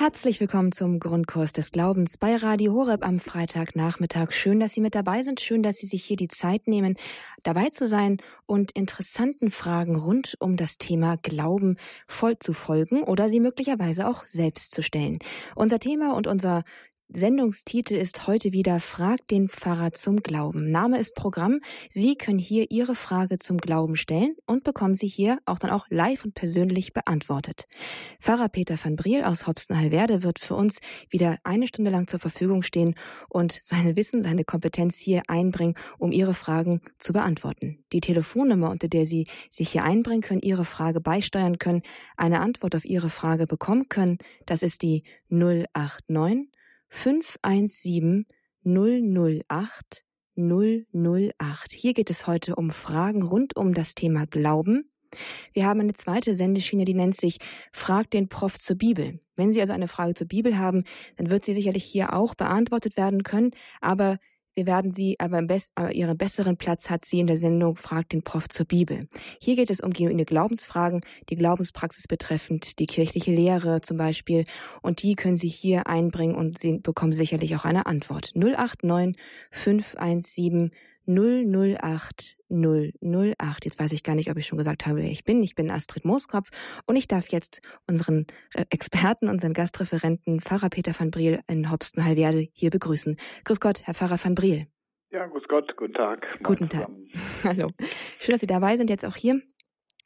Herzlich willkommen zum Grundkurs des Glaubens bei Radio Horeb am Freitagnachmittag. Schön, dass Sie mit dabei sind. Schön, dass Sie sich hier die Zeit nehmen, dabei zu sein und interessanten Fragen rund um das Thema Glauben voll zu folgen oder sie möglicherweise auch selbst zu stellen. Unser Thema und unser Sendungstitel ist heute wieder Frag den Pfarrer zum Glauben. Name ist Programm. Sie können hier Ihre Frage zum Glauben stellen und bekommen sie hier auch dann auch live und persönlich beantwortet. Pfarrer Peter van Briel aus Hopsten-Hallwerde wird für uns wieder eine Stunde lang zur Verfügung stehen und seine Wissen, seine Kompetenz hier einbringen, um Ihre Fragen zu beantworten. Die Telefonnummer, unter der Sie sich hier einbringen können, Ihre Frage beisteuern können, eine Antwort auf Ihre Frage bekommen können, das ist die 089 517 008 008. Hier geht es heute um Fragen rund um das Thema Glauben. Wir haben eine zweite Sendeschiene, die nennt sich Frag den Prof zur Bibel. Wenn Sie also eine Frage zur Bibel haben, dann wird sie sicherlich hier auch beantwortet werden können, aber wir werden sie, aber, im Best, aber ihren besseren Platz hat sie in der Sendung Fragt den Prof zur Bibel. Hier geht es um genuine Glaubensfragen, die Glaubenspraxis betreffend, die kirchliche Lehre zum Beispiel. Und die können Sie hier einbringen und Sie bekommen sicherlich auch eine Antwort. 089 517 008 008. Jetzt weiß ich gar nicht, ob ich schon gesagt habe, wer ich bin. Ich bin Astrid Mooskopf und ich darf jetzt unseren äh, Experten, unseren Gastreferenten Pfarrer Peter van Briel in Hopsten-Hallwerde hier begrüßen. Grüß Gott, Herr Pfarrer van Briel. Ja, grüß Gott, guten Tag. Guten Tag. Hallo. Schön, dass Sie dabei sind, jetzt auch hier.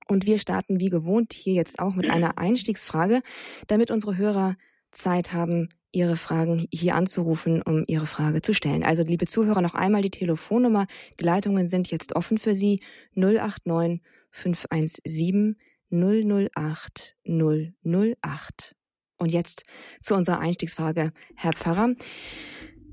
Und wir starten wie gewohnt hier jetzt auch mit einer Einstiegsfrage, damit unsere Hörer Zeit haben, Ihre Fragen hier anzurufen, um Ihre Frage zu stellen. Also, liebe Zuhörer, noch einmal die Telefonnummer. Die Leitungen sind jetzt offen für Sie. 089 517 008 008. Und jetzt zu unserer Einstiegsfrage, Herr Pfarrer.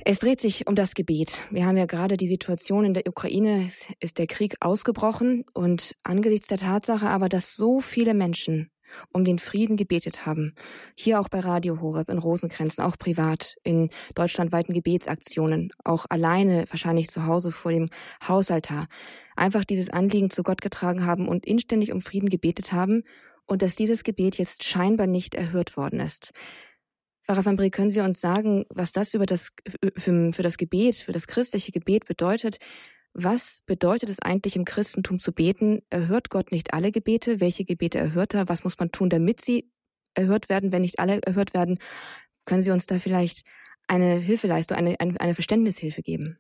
Es dreht sich um das Gebet. Wir haben ja gerade die Situation in der Ukraine, ist der Krieg ausgebrochen und angesichts der Tatsache aber, dass so viele Menschen um den Frieden gebetet haben. Hier auch bei Radio Horeb, in Rosenkrenzen, auch privat, in deutschlandweiten Gebetsaktionen, auch alleine, wahrscheinlich zu Hause vor dem Hausaltar. Einfach dieses Anliegen zu Gott getragen haben und inständig um Frieden gebetet haben und dass dieses Gebet jetzt scheinbar nicht erhört worden ist. Pfarrer van Brie, können Sie uns sagen, was das über das, für, für das Gebet, für das christliche Gebet bedeutet? Was bedeutet es eigentlich im Christentum zu beten? Erhört Gott nicht alle Gebete? Welche Gebete erhört er? Was muss man tun, damit sie erhört werden, wenn nicht alle erhört werden? Können Sie uns da vielleicht eine Hilfeleistung, eine, eine, Verständnishilfe geben?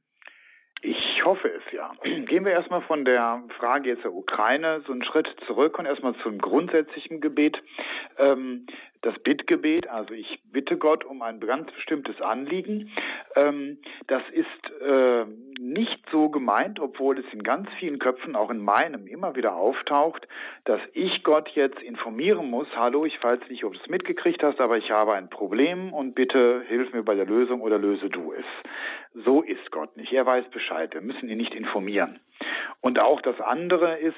Ich hoffe es ja. Gehen wir erstmal von der Frage jetzt der Ukraine so einen Schritt zurück und erstmal zum grundsätzlichen Gebet. Ähm, das Bittgebet, also ich bitte Gott um ein ganz bestimmtes Anliegen, ähm, das ist äh, nicht so gemeint, obwohl es in ganz vielen Köpfen, auch in meinem, immer wieder auftaucht, dass ich Gott jetzt informieren muss, hallo, ich weiß nicht, ob du es mitgekriegt hast, aber ich habe ein Problem und bitte hilf mir bei der Lösung oder löse du es. So ist Gott nicht. Er weiß Bescheid. Wir müssen ihn nicht informieren. Und auch das andere ist,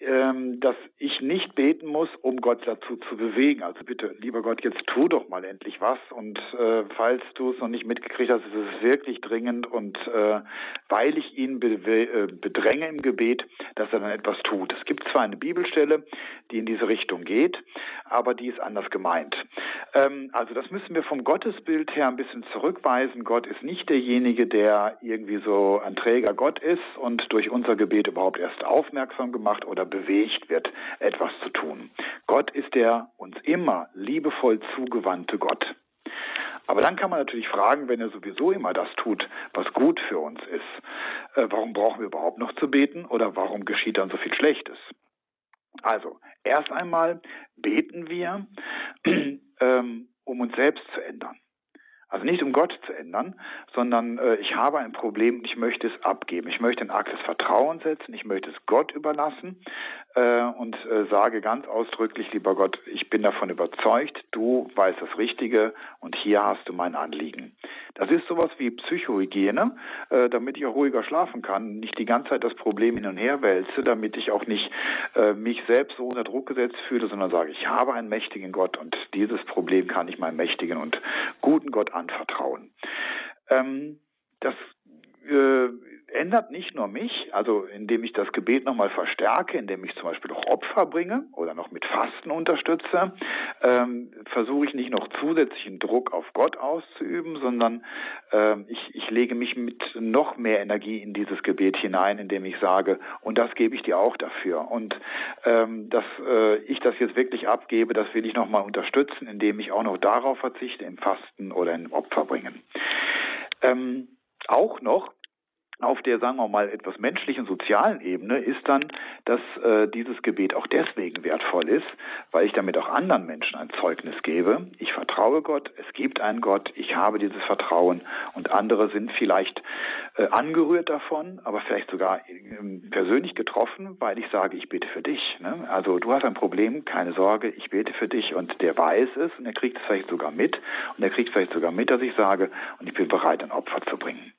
ähm, dass ich nicht beten muss, um Gott dazu zu bewegen. Also bitte, lieber Gott, jetzt tu doch mal endlich was. Und äh, falls du es noch nicht mitgekriegt hast, ist es wirklich dringend. Und äh, weil ich ihn be äh, bedränge im Gebet, dass er dann etwas tut. Es gibt zwar eine Bibelstelle, die in diese Richtung geht, aber die ist anders gemeint. Ähm, also das müssen wir vom Gottesbild her ein bisschen zurückweisen. Gott ist nicht derjenige, der irgendwie so ein Träger Gott ist und durch unser Gebet überhaupt erst aufmerksam gemacht oder bewegt wird, etwas zu tun. Gott ist der uns immer liebevoll zugewandte Gott. Aber dann kann man natürlich fragen, wenn er sowieso immer das tut, was gut für uns ist, äh, warum brauchen wir überhaupt noch zu beten oder warum geschieht dann so viel Schlechtes? Also, erst einmal beten wir, ähm, um uns selbst zu ändern. Also nicht um Gott zu ändern, sondern äh, ich habe ein Problem und ich möchte es abgeben. Ich möchte ein Akt des Vertrauens setzen, ich möchte es Gott überlassen äh, und äh, sage ganz ausdrücklich, lieber Gott, ich bin davon überzeugt, du weißt das Richtige und hier hast du mein Anliegen. Das ist sowas wie Psychohygiene, äh, damit ich auch ruhiger schlafen kann, nicht die ganze Zeit das Problem hin und her wälze, damit ich auch nicht äh, mich selbst so unter Druck gesetzt fühle, sondern sage, ich habe einen mächtigen Gott und dieses Problem kann ich meinem mächtigen und guten Gott anvertrauen. Ähm, das äh, ändert nicht nur mich, also indem ich das Gebet nochmal verstärke, indem ich zum Beispiel auch Opfer bringe oder noch mit Fasten unterstütze, ähm, versuche ich nicht noch zusätzlichen Druck auf Gott auszuüben, sondern ähm, ich, ich lege mich mit noch mehr Energie in dieses Gebet hinein, indem ich sage, und das gebe ich dir auch dafür. Und ähm, dass äh, ich das jetzt wirklich abgebe, das will ich nochmal unterstützen, indem ich auch noch darauf verzichte, im Fasten oder im Opfer bringen. Ähm, auch noch auf der, sagen wir mal, etwas menschlichen, sozialen Ebene ist dann, dass äh, dieses Gebet auch deswegen wertvoll ist, weil ich damit auch anderen Menschen ein Zeugnis gebe. Ich vertraue Gott, es gibt einen Gott, ich habe dieses Vertrauen und andere sind vielleicht äh, angerührt davon, aber vielleicht sogar äh, persönlich getroffen, weil ich sage, ich bete für dich. Ne? Also du hast ein Problem, keine Sorge, ich bete für dich und der weiß es und er kriegt es vielleicht sogar mit und er kriegt vielleicht sogar mit, dass ich sage und ich bin bereit, ein Opfer zu bringen.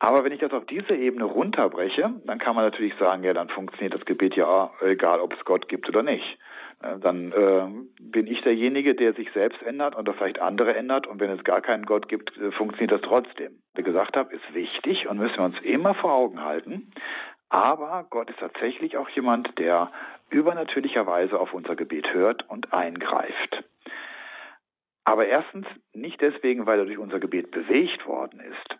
Aber wenn ich das auf diese Ebene runterbreche, dann kann man natürlich sagen, ja, dann funktioniert das Gebet ja egal, ob es Gott gibt oder nicht. Dann äh, bin ich derjenige, der sich selbst ändert oder vielleicht andere ändert. Und wenn es gar keinen Gott gibt, äh, funktioniert das trotzdem. Wie gesagt habe, ist wichtig und müssen wir uns immer vor Augen halten. Aber Gott ist tatsächlich auch jemand, der übernatürlicherweise auf unser Gebet hört und eingreift. Aber erstens nicht deswegen, weil er durch unser Gebet bewegt worden ist,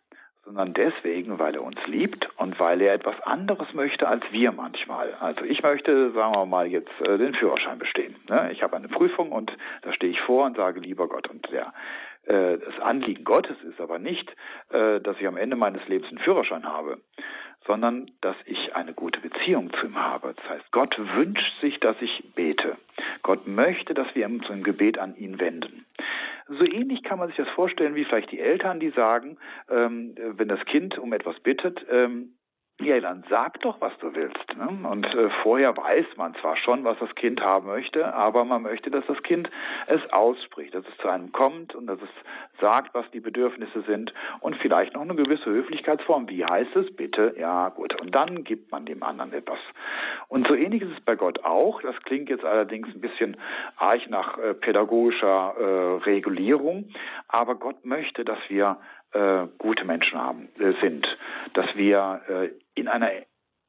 sondern deswegen, weil er uns liebt und weil er etwas anderes möchte als wir manchmal. Also ich möchte, sagen wir mal, jetzt äh, den Führerschein bestehen. Ne? Ich habe eine Prüfung und da stehe ich vor und sage, lieber Gott, und der äh, das Anliegen Gottes ist aber nicht, äh, dass ich am Ende meines Lebens einen Führerschein habe, sondern dass ich eine gute Beziehung zu ihm habe. Das heißt, Gott wünscht sich, dass ich bete. Gott möchte, dass wir uns im Gebet an ihn wenden. So ähnlich kann man sich das vorstellen wie vielleicht die Eltern, die sagen, ähm, wenn das Kind um etwas bittet, ähm, ja, dann sag doch, was du willst. Ne? Und äh, vorher weiß man zwar schon, was das Kind haben möchte, aber man möchte, dass das Kind es ausspricht, dass es zu einem kommt und dass es sagt, was die Bedürfnisse sind und vielleicht noch eine gewisse Höflichkeitsform. Wie heißt es? Bitte, ja, gut. Und dann gibt man dem anderen etwas. Und so ähnlich ist es bei Gott auch. Das klingt jetzt allerdings ein bisschen arg nach äh, pädagogischer äh, Regulierung, aber Gott möchte, dass wir äh, gute Menschen haben, äh, sind, dass wir äh, in einer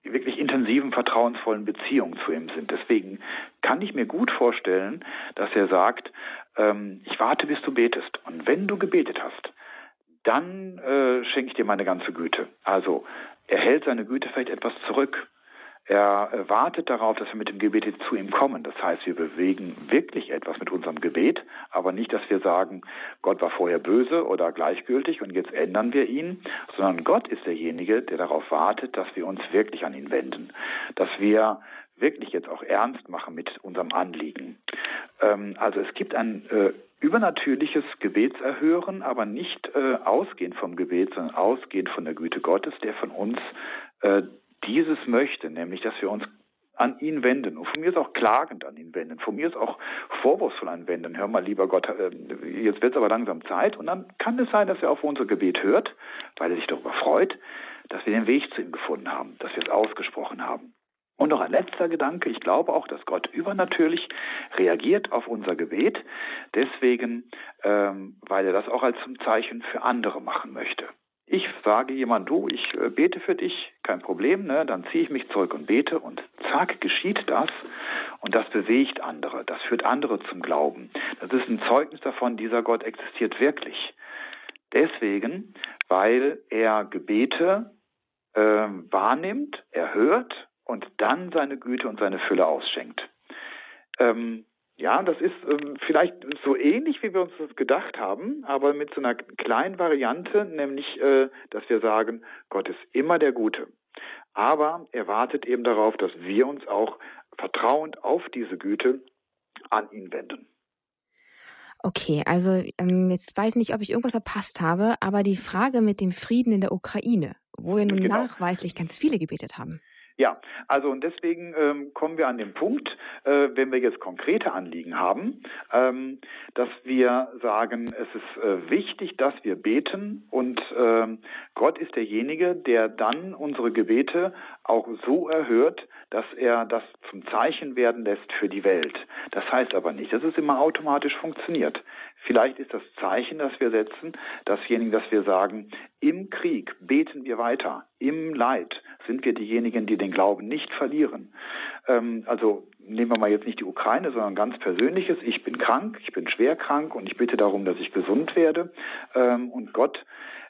wirklich intensiven, vertrauensvollen Beziehung zu ihm sind. Deswegen kann ich mir gut vorstellen, dass er sagt, ähm, ich warte, bis du betest. Und wenn du gebetet hast, dann äh, schenke ich dir meine ganze Güte. Also er hält seine Güte vielleicht etwas zurück er wartet darauf, dass wir mit dem Gebet zu ihm kommen. Das heißt, wir bewegen wirklich etwas mit unserem Gebet, aber nicht, dass wir sagen, Gott war vorher böse oder gleichgültig und jetzt ändern wir ihn, sondern Gott ist derjenige, der darauf wartet, dass wir uns wirklich an ihn wenden, dass wir wirklich jetzt auch ernst machen mit unserem Anliegen. Ähm, also es gibt ein äh, übernatürliches Gebetserhören, aber nicht äh, ausgehend vom Gebet, sondern ausgehend von der Güte Gottes, der von uns äh, dieses möchte, nämlich dass wir uns an ihn wenden und von mir ist auch klagend an ihn wenden, von mir ist auch vorwurfsvoll an wenden. Hör mal, lieber Gott, äh, jetzt wird es aber langsam Zeit und dann kann es sein, dass er auf unser Gebet hört, weil er sich darüber freut, dass wir den Weg zu ihm gefunden haben, dass wir es ausgesprochen haben. Und noch ein letzter Gedanke. Ich glaube auch, dass Gott übernatürlich reagiert auf unser Gebet. Deswegen, ähm, weil er das auch als zum Zeichen für andere machen möchte. Ich sage jemand, du, ich äh, bete für dich, kein Problem, ne? dann ziehe ich mich zurück und bete und zack, geschieht das und das bewegt andere, das führt andere zum Glauben. Das ist ein Zeugnis davon, dieser Gott existiert wirklich. Deswegen, weil er Gebete äh, wahrnimmt, er hört und dann seine Güte und seine Fülle ausschenkt. Ähm, ja, das ist ähm, vielleicht so ähnlich, wie wir uns das gedacht haben, aber mit so einer kleinen Variante, nämlich, äh, dass wir sagen, Gott ist immer der Gute. Aber er wartet eben darauf, dass wir uns auch vertrauend auf diese Güte an ihn wenden. Okay, also ähm, jetzt weiß ich nicht, ob ich irgendwas verpasst habe, aber die Frage mit dem Frieden in der Ukraine, wo wir nun genau. nachweislich ganz viele gebetet haben. Ja, also und deswegen ähm, kommen wir an den Punkt, äh, wenn wir jetzt konkrete Anliegen haben, ähm, dass wir sagen, es ist äh, wichtig, dass wir beten und äh, Gott ist derjenige, der dann unsere Gebete auch so erhört, dass er das zum Zeichen werden lässt für die Welt. Das heißt aber nicht, dass es immer automatisch funktioniert. Vielleicht ist das Zeichen, das wir setzen, dasjenige, dass wir sagen, Im Krieg beten wir weiter. Im Leid sind wir diejenigen, die den Glauben nicht verlieren. Ähm, also nehmen wir mal jetzt nicht die Ukraine, sondern ganz Persönliches. Ich bin krank, ich bin schwer krank und ich bitte darum, dass ich gesund werde. Ähm, und Gott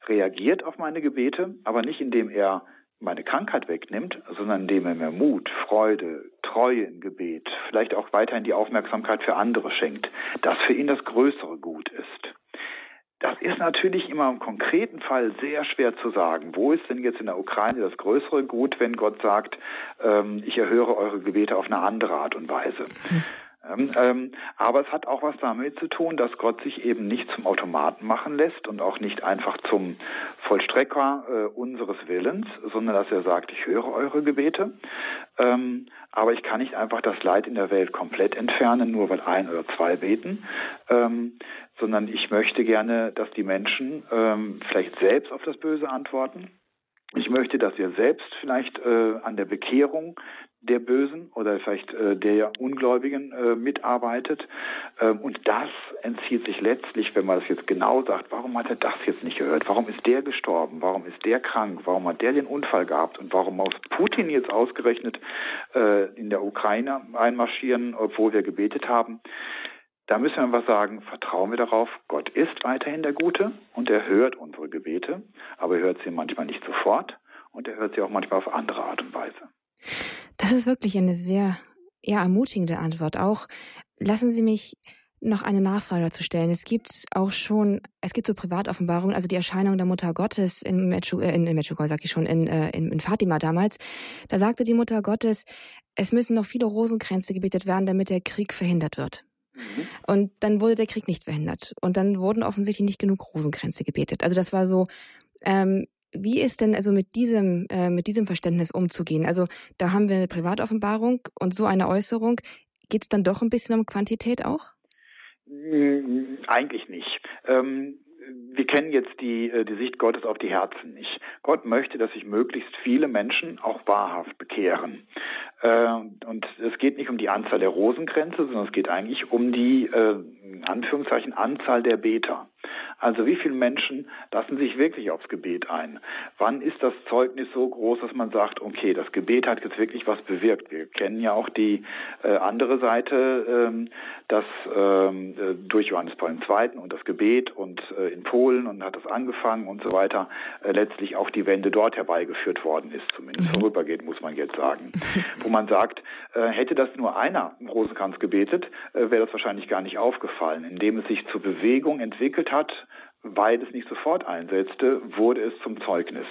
reagiert auf meine Gebete, aber nicht indem er meine Krankheit wegnimmt, sondern indem er mir Mut, Freude, Treue im Gebet, vielleicht auch weiterhin die Aufmerksamkeit für andere schenkt, das für ihn das größere Gut ist. Das ist natürlich immer im konkreten Fall sehr schwer zu sagen. Wo ist denn jetzt in der Ukraine das größere Gut, wenn Gott sagt, ähm, ich erhöre eure Gebete auf eine andere Art und Weise? Hm. Ähm, ähm, aber es hat auch was damit zu tun, dass Gott sich eben nicht zum Automaten machen lässt und auch nicht einfach zum Vollstrecker äh, unseres Willens, sondern dass er sagt, ich höre eure Gebete, ähm, aber ich kann nicht einfach das Leid in der Welt komplett entfernen, nur weil ein oder zwei beten, ähm, sondern ich möchte gerne, dass die Menschen ähm, vielleicht selbst auf das Böse antworten. Ich möchte, dass ihr selbst vielleicht äh, an der Bekehrung der Bösen oder vielleicht äh, der Ungläubigen äh, mitarbeitet. Ähm, und das entzieht sich letztlich, wenn man das jetzt genau sagt, warum hat er das jetzt nicht gehört? Warum ist der gestorben? Warum ist der krank? Warum hat der den Unfall gehabt? Und warum muss Putin jetzt ausgerechnet äh, in der Ukraine einmarschieren, obwohl wir gebetet haben? Da müssen wir einfach sagen, vertrauen wir darauf, Gott ist weiterhin der Gute und er hört unsere Gebete, aber er hört sie manchmal nicht sofort und er hört sie auch manchmal auf andere Art und Weise. Das ist wirklich eine sehr eher ermutigende Antwort. Auch lassen Sie mich noch eine Nachfrage dazu stellen. Es gibt auch schon, es gibt so Privatoffenbarungen, also die Erscheinung der Mutter Gottes in Mechu, äh, in, in Mechu, sag ich schon, in, äh, in, in Fatima damals. Da sagte die Mutter Gottes, es müssen noch viele Rosenkränze gebetet werden, damit der Krieg verhindert wird. Mhm. Und dann wurde der Krieg nicht verhindert. Und dann wurden offensichtlich nicht genug Rosenkränze gebetet. Also das war so, ähm, wie ist denn also mit diesem, äh, mit diesem Verständnis umzugehen? Also da haben wir eine Privatoffenbarung und so eine Äußerung. Geht es dann doch ein bisschen um Quantität auch? Mm, eigentlich nicht. Ähm, wir kennen jetzt die, äh, die Sicht Gottes auf die Herzen nicht. Gott möchte, dass sich möglichst viele Menschen auch wahrhaft bekehren. Äh, und es geht nicht um die Anzahl der Rosenkränze, sondern es geht eigentlich um die, äh, Anführungszeichen, Anzahl der Beter. Also wie viele Menschen lassen sich wirklich aufs Gebet ein? Wann ist das Zeugnis so groß, dass man sagt, okay, das Gebet hat jetzt wirklich was bewirkt? Wir kennen ja auch die äh, andere Seite, ähm, dass ähm, äh, durch Johannes Paul II. und das Gebet und äh, in Polen und hat das angefangen und so weiter, äh, letztlich auch die Wende dort herbeigeführt worden ist, zumindest mhm. vorübergehend, muss man jetzt sagen. Wo man sagt, äh, hätte das nur einer im Rosenkranz gebetet, äh, wäre das wahrscheinlich gar nicht aufgefallen. Indem es sich zur Bewegung entwickelt hat, weil es nicht sofort einsetzte, wurde es zum Zeugnis.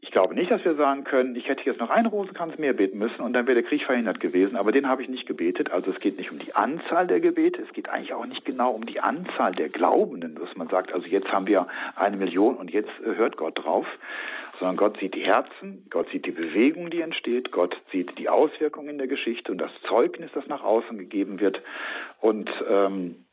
Ich glaube nicht, dass wir sagen können, ich hätte jetzt noch einen Rosenkranz mehr beten müssen und dann wäre der Krieg verhindert gewesen, aber den habe ich nicht gebetet. Also es geht nicht um die Anzahl der Gebete, es geht eigentlich auch nicht genau um die Anzahl der Glaubenden, dass man sagt, also jetzt haben wir eine Million und jetzt hört Gott drauf, sondern Gott sieht die Herzen, Gott sieht die Bewegung, die entsteht, Gott sieht die Auswirkungen in der Geschichte und das Zeugnis, das nach außen gegeben wird und ähm,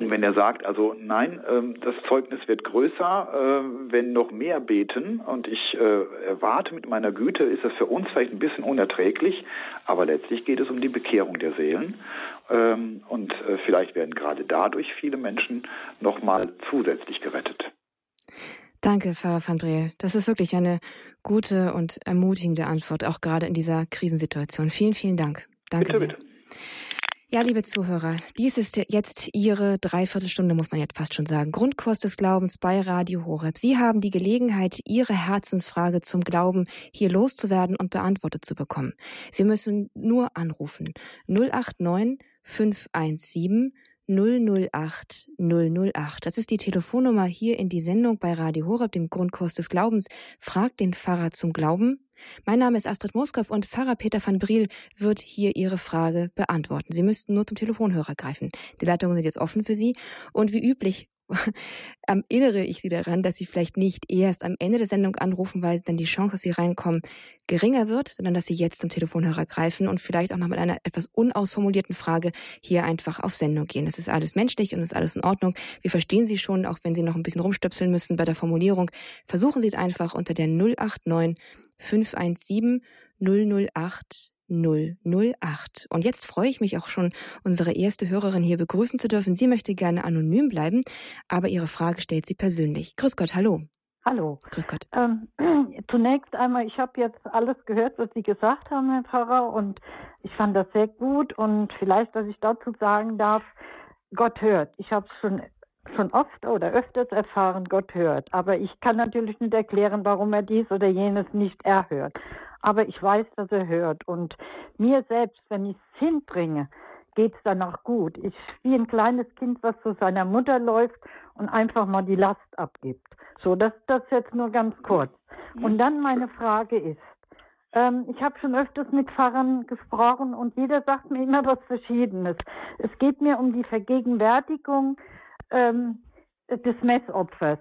wenn er sagt, also nein, ähm, das Zeugnis wird größer, äh, wenn noch mehr beten und ich äh, erwarte mit meiner Güte, ist das für uns vielleicht ein bisschen unerträglich, aber letztlich geht es um die Bekehrung der Seelen ähm, und äh, vielleicht werden gerade dadurch viele Menschen nochmal zusätzlich gerettet. Danke, Pfarrer van Dreel. Das ist wirklich eine gute und ermutigende Antwort, auch gerade in dieser Krisensituation. Vielen, vielen Dank. Danke bitte, sehr. Bitte. Ja, liebe Zuhörer, dies ist jetzt Ihre Dreiviertelstunde, muss man jetzt fast schon sagen. Grundkurs des Glaubens bei Radio Horeb. Sie haben die Gelegenheit, Ihre Herzensfrage zum Glauben hier loszuwerden und beantwortet zu bekommen. Sie müssen nur anrufen. 089 517 008 008. Das ist die Telefonnummer hier in die Sendung bei Radio Horeb, dem Grundkurs des Glaubens. Fragt den Pfarrer zum Glauben. Mein Name ist Astrid Moskow und Pfarrer Peter van Briel wird hier Ihre Frage beantworten. Sie müssten nur zum Telefonhörer greifen. Die Leitungen sind jetzt offen für Sie und wie üblich erinnere ich Sie daran, dass Sie vielleicht nicht erst am Ende der Sendung anrufen, weil dann die Chance, dass Sie reinkommen, geringer wird, sondern dass Sie jetzt zum Telefonhörer greifen und vielleicht auch noch mit einer etwas unausformulierten Frage hier einfach auf Sendung gehen. Das ist alles menschlich und ist alles in Ordnung. Wir verstehen Sie schon, auch wenn Sie noch ein bisschen rumstöpseln müssen bei der Formulierung. Versuchen Sie es einfach unter der 089 517 008 008. Und jetzt freue ich mich auch schon, unsere erste Hörerin hier begrüßen zu dürfen. Sie möchte gerne anonym bleiben, aber ihre Frage stellt sie persönlich. Grüß Gott, hallo. Hallo. Grüß Gott. Ähm, zunächst einmal, ich habe jetzt alles gehört, was Sie gesagt haben, Herr Pfarrer, und ich fand das sehr gut. Und vielleicht, dass ich dazu sagen darf, Gott hört. Ich habe es schon schon oft oder öfters erfahren, Gott hört. Aber ich kann natürlich nicht erklären, warum er dies oder jenes nicht erhört. Aber ich weiß, dass er hört. Und mir selbst, wenn ich es hinbringe, geht es danach gut. Ich wie ein kleines Kind, was zu seiner Mutter läuft und einfach mal die Last abgibt. So, das, das jetzt nur ganz kurz. Und dann meine Frage ist, ähm, ich habe schon öfters mit Pfarrern gesprochen und jeder sagt mir immer was Verschiedenes. Es geht mir um die Vergegenwärtigung ähm, des Messopfers,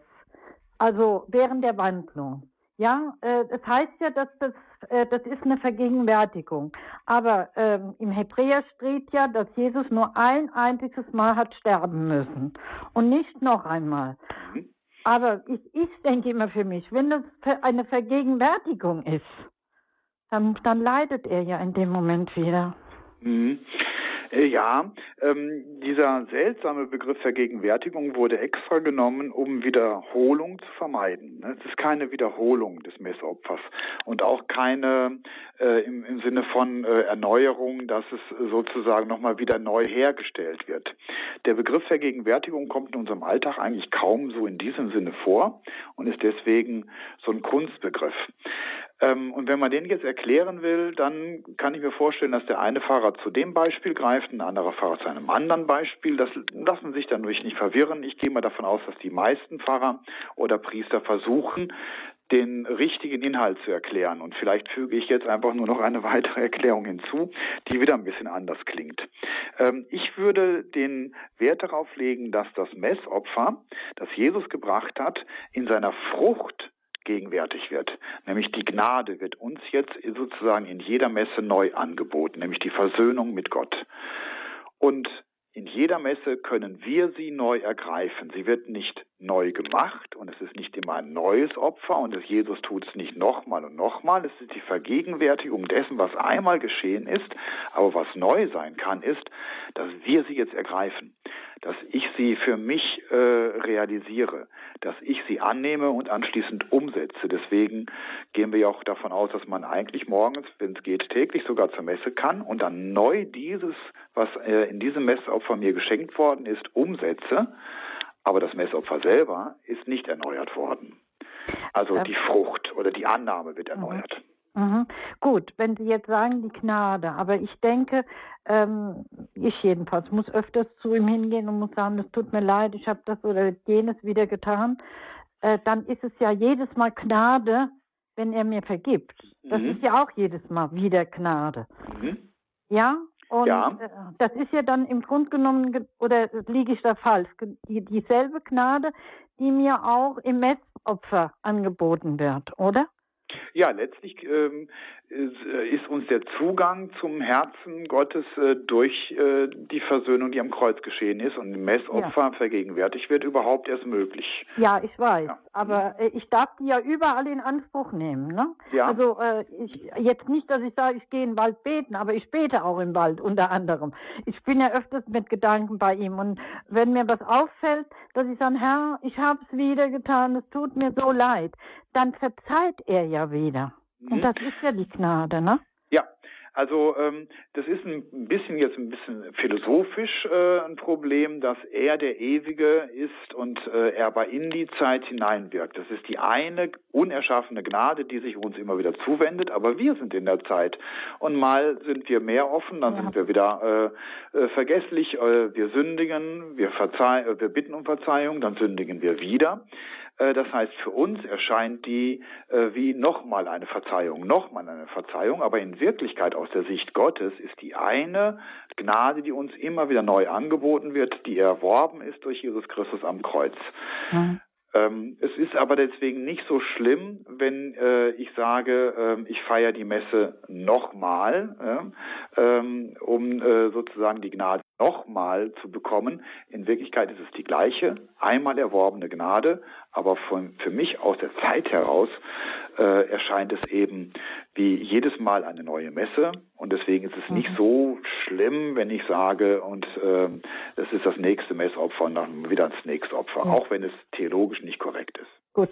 also während der Wandlung. Ja, äh, das heißt ja, dass das, äh, das ist eine Vergegenwärtigung. Aber ähm, im Hebräer steht ja, dass Jesus nur ein einziges Mal hat sterben müssen und nicht noch einmal. Mhm. Aber ich, ich denke immer für mich, wenn das eine Vergegenwärtigung ist, dann, dann leidet er ja in dem Moment wieder. Mhm. Äh, ja, ähm, dieser seltsame Begriff Vergegenwärtigung wurde extra genommen, um Wiederholung zu vermeiden. Es ist keine Wiederholung des Messopfers und auch keine äh, im, im Sinne von äh, Erneuerung, dass es sozusagen nochmal wieder neu hergestellt wird. Der Begriff Vergegenwärtigung kommt in unserem Alltag eigentlich kaum so in diesem Sinne vor und ist deswegen so ein Kunstbegriff. Ähm, und wenn man den jetzt erklären will, dann kann ich mir vorstellen, dass der eine Fahrer zu dem Beispiel greift, ein anderer Fahrer zu einem anderen Beispiel. Das lassen sich dann durch nicht verwirren. Ich gehe mal davon aus, dass die meisten Pfarrer oder Priester versuchen, den richtigen Inhalt zu erklären. Und vielleicht füge ich jetzt einfach nur noch eine weitere Erklärung hinzu, die wieder ein bisschen anders klingt. Ähm, ich würde den Wert darauf legen, dass das Messopfer, das Jesus gebracht hat, in seiner Frucht gegenwärtig wird. Nämlich die Gnade wird uns jetzt sozusagen in jeder Messe neu angeboten, nämlich die Versöhnung mit Gott. Und in jeder Messe können wir sie neu ergreifen. Sie wird nicht neu gemacht und es ist nicht immer ein neues Opfer und Jesus tut es nicht nochmal und nochmal. Es ist die Vergegenwärtigung dessen, was einmal geschehen ist. Aber was neu sein kann, ist, dass wir sie jetzt ergreifen, dass ich sie für mich äh, realisiere, dass ich sie annehme und anschließend umsetze. Deswegen gehen wir ja auch davon aus, dass man eigentlich morgens, wenn es geht, täglich sogar zur Messe kann und dann neu dieses, was äh, in diesem Messopfer mir geschenkt worden ist, umsetze. Aber das Messopfer selber ist nicht erneuert worden. Also die Frucht oder die Annahme wird erneuert. Mhm. Gut, wenn Sie jetzt sagen, die Gnade, aber ich denke, ähm, ich jedenfalls muss öfters zu ihm hingehen und muss sagen, es tut mir leid, ich habe das oder jenes wieder getan, äh, dann ist es ja jedes Mal Gnade, wenn er mir vergibt. Das mhm. ist ja auch jedes Mal wieder Gnade. Mhm. Ja? Und ja. Äh, das ist ja dann im Grunde genommen, oder liege ich da falsch, die, dieselbe Gnade, die mir auch im Messopfer angeboten wird, oder? Ja, letztlich ähm, äh, ist uns der Zugang zum Herzen Gottes äh, durch äh, die Versöhnung, die am Kreuz geschehen ist und im Messopfer ja. vergegenwärtigt wird, überhaupt erst möglich. Ja, ich weiß. Ja. Aber äh, ich darf die ja überall in Anspruch nehmen. Ne? Ja. Also äh, ich, jetzt nicht, dass ich sage, ich gehe in den Wald beten, aber ich bete auch im Wald unter anderem. Ich bin ja öfters mit Gedanken bei ihm. Und wenn mir was auffällt, dass ich sage, Herr, ich habe es wieder getan, es tut mir so leid, dann verzeiht er ja wieder. Und mhm. das ist ja die Gnade, ne? Ja, also ähm, das ist ein bisschen jetzt ein bisschen philosophisch äh, ein Problem, dass er der Ewige ist und äh, er aber in die Zeit hineinwirkt. Das ist die eine unerschaffene Gnade, die sich uns immer wieder zuwendet, aber wir sind in der Zeit. Und mal sind wir mehr offen, dann ja. sind wir wieder äh, äh, vergesslich, äh, wir sündigen, wir, verzeih wir bitten um Verzeihung, dann sündigen wir wieder. Äh, das heißt, für uns erscheint die äh, wie nochmal eine Verzeihung, nochmal eine Verzeihung, aber in Wirklichkeit aus der Sicht Gottes ist die eine Gnade, die uns immer wieder neu angeboten wird, die erworben ist durch Jesus Christus am Kreuz. Mhm. Ähm, es ist aber deswegen nicht so schlimm, wenn äh, ich sage, äh, ich feiere die Messe nochmal, äh, um äh, sozusagen die Gnade nochmal zu bekommen. In Wirklichkeit ist es die gleiche, einmal erworbene Gnade, aber von, für mich aus der Zeit heraus äh, erscheint es eben wie jedes Mal eine neue Messe. Und deswegen ist es nicht mhm. so schlimm, wenn ich sage, und äh, das ist das nächste Messopfer und dann wieder das nächste Opfer, ja. auch wenn es theologisch nicht korrekt ist. Gut,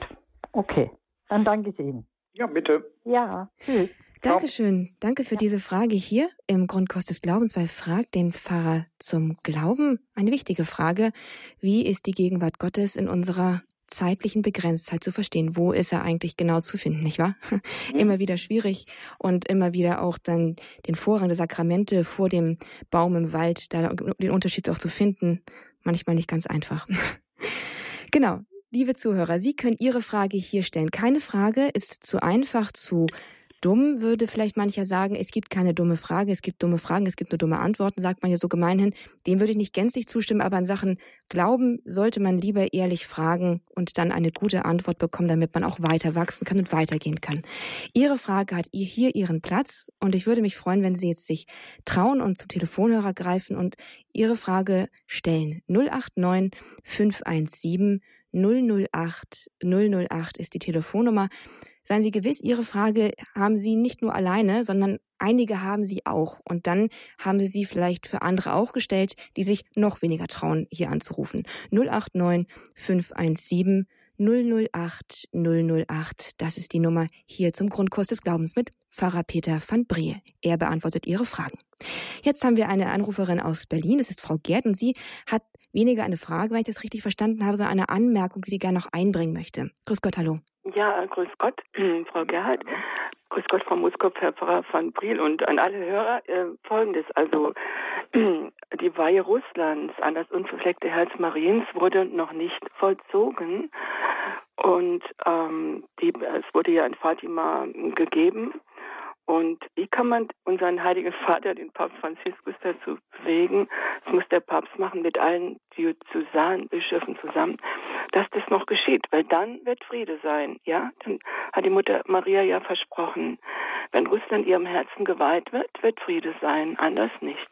Okay, dann danke ich Ihnen. Ja, bitte. Ja, tschüss. Dankeschön. Danke für diese Frage hier im Grundkurs des Glaubens bei Frag den Pfarrer zum Glauben. Eine wichtige Frage. Wie ist die Gegenwart Gottes in unserer zeitlichen Begrenztheit zu verstehen. Wo ist er eigentlich genau zu finden, nicht wahr? Mhm. Immer wieder schwierig und immer wieder auch dann den Vorrang der Sakramente vor dem Baum im Wald, da den Unterschied auch zu finden, manchmal nicht ganz einfach. genau. Liebe Zuhörer, Sie können Ihre Frage hier stellen. Keine Frage ist zu einfach, zu dumm, würde vielleicht mancher sagen, es gibt keine dumme Frage, es gibt dumme Fragen, es gibt nur dumme Antworten, sagt man ja so gemeinhin. Dem würde ich nicht gänzlich zustimmen, aber in Sachen Glauben sollte man lieber ehrlich fragen und dann eine gute Antwort bekommen, damit man auch weiter wachsen kann und weitergehen kann. Ihre Frage hat hier ihren Platz und ich würde mich freuen, wenn Sie jetzt sich trauen und zum Telefonhörer greifen und Ihre Frage stellen. 089 517 008 008 ist die Telefonnummer. Seien Sie gewiss, Ihre Frage haben Sie nicht nur alleine, sondern einige haben Sie auch. Und dann haben Sie sie vielleicht für andere auch gestellt, die sich noch weniger trauen, hier anzurufen. 089 517 008 008. Das ist die Nummer hier zum Grundkurs des Glaubens mit Pfarrer Peter van Breel. Er beantwortet Ihre Fragen. Jetzt haben wir eine Anruferin aus Berlin. Es ist Frau Gerd und sie hat weniger eine Frage, wenn ich das richtig verstanden habe, sondern eine Anmerkung, die sie gerne noch einbringen möchte. Grüß Gott, hallo. Ja, grüß Gott, Frau Gerhardt. Grüß Gott, Frau Muskopf, Herr Pfarrer von Briel und an alle Hörer äh, Folgendes. Also, die Weihe Russlands an das unverfleckte Herz Mariens wurde noch nicht vollzogen. Und ähm, die, es wurde ja in Fatima gegeben. Und wie kann man unseren heiligen Vater, den Papst Franziskus, dazu bewegen, das muss der Papst machen mit allen Diözesanbischöfen zusammen, dass das noch geschieht, weil dann wird Friede sein, ja? Dann hat die Mutter Maria ja versprochen, wenn Russland ihrem Herzen geweiht wird, wird Friede sein, anders nicht.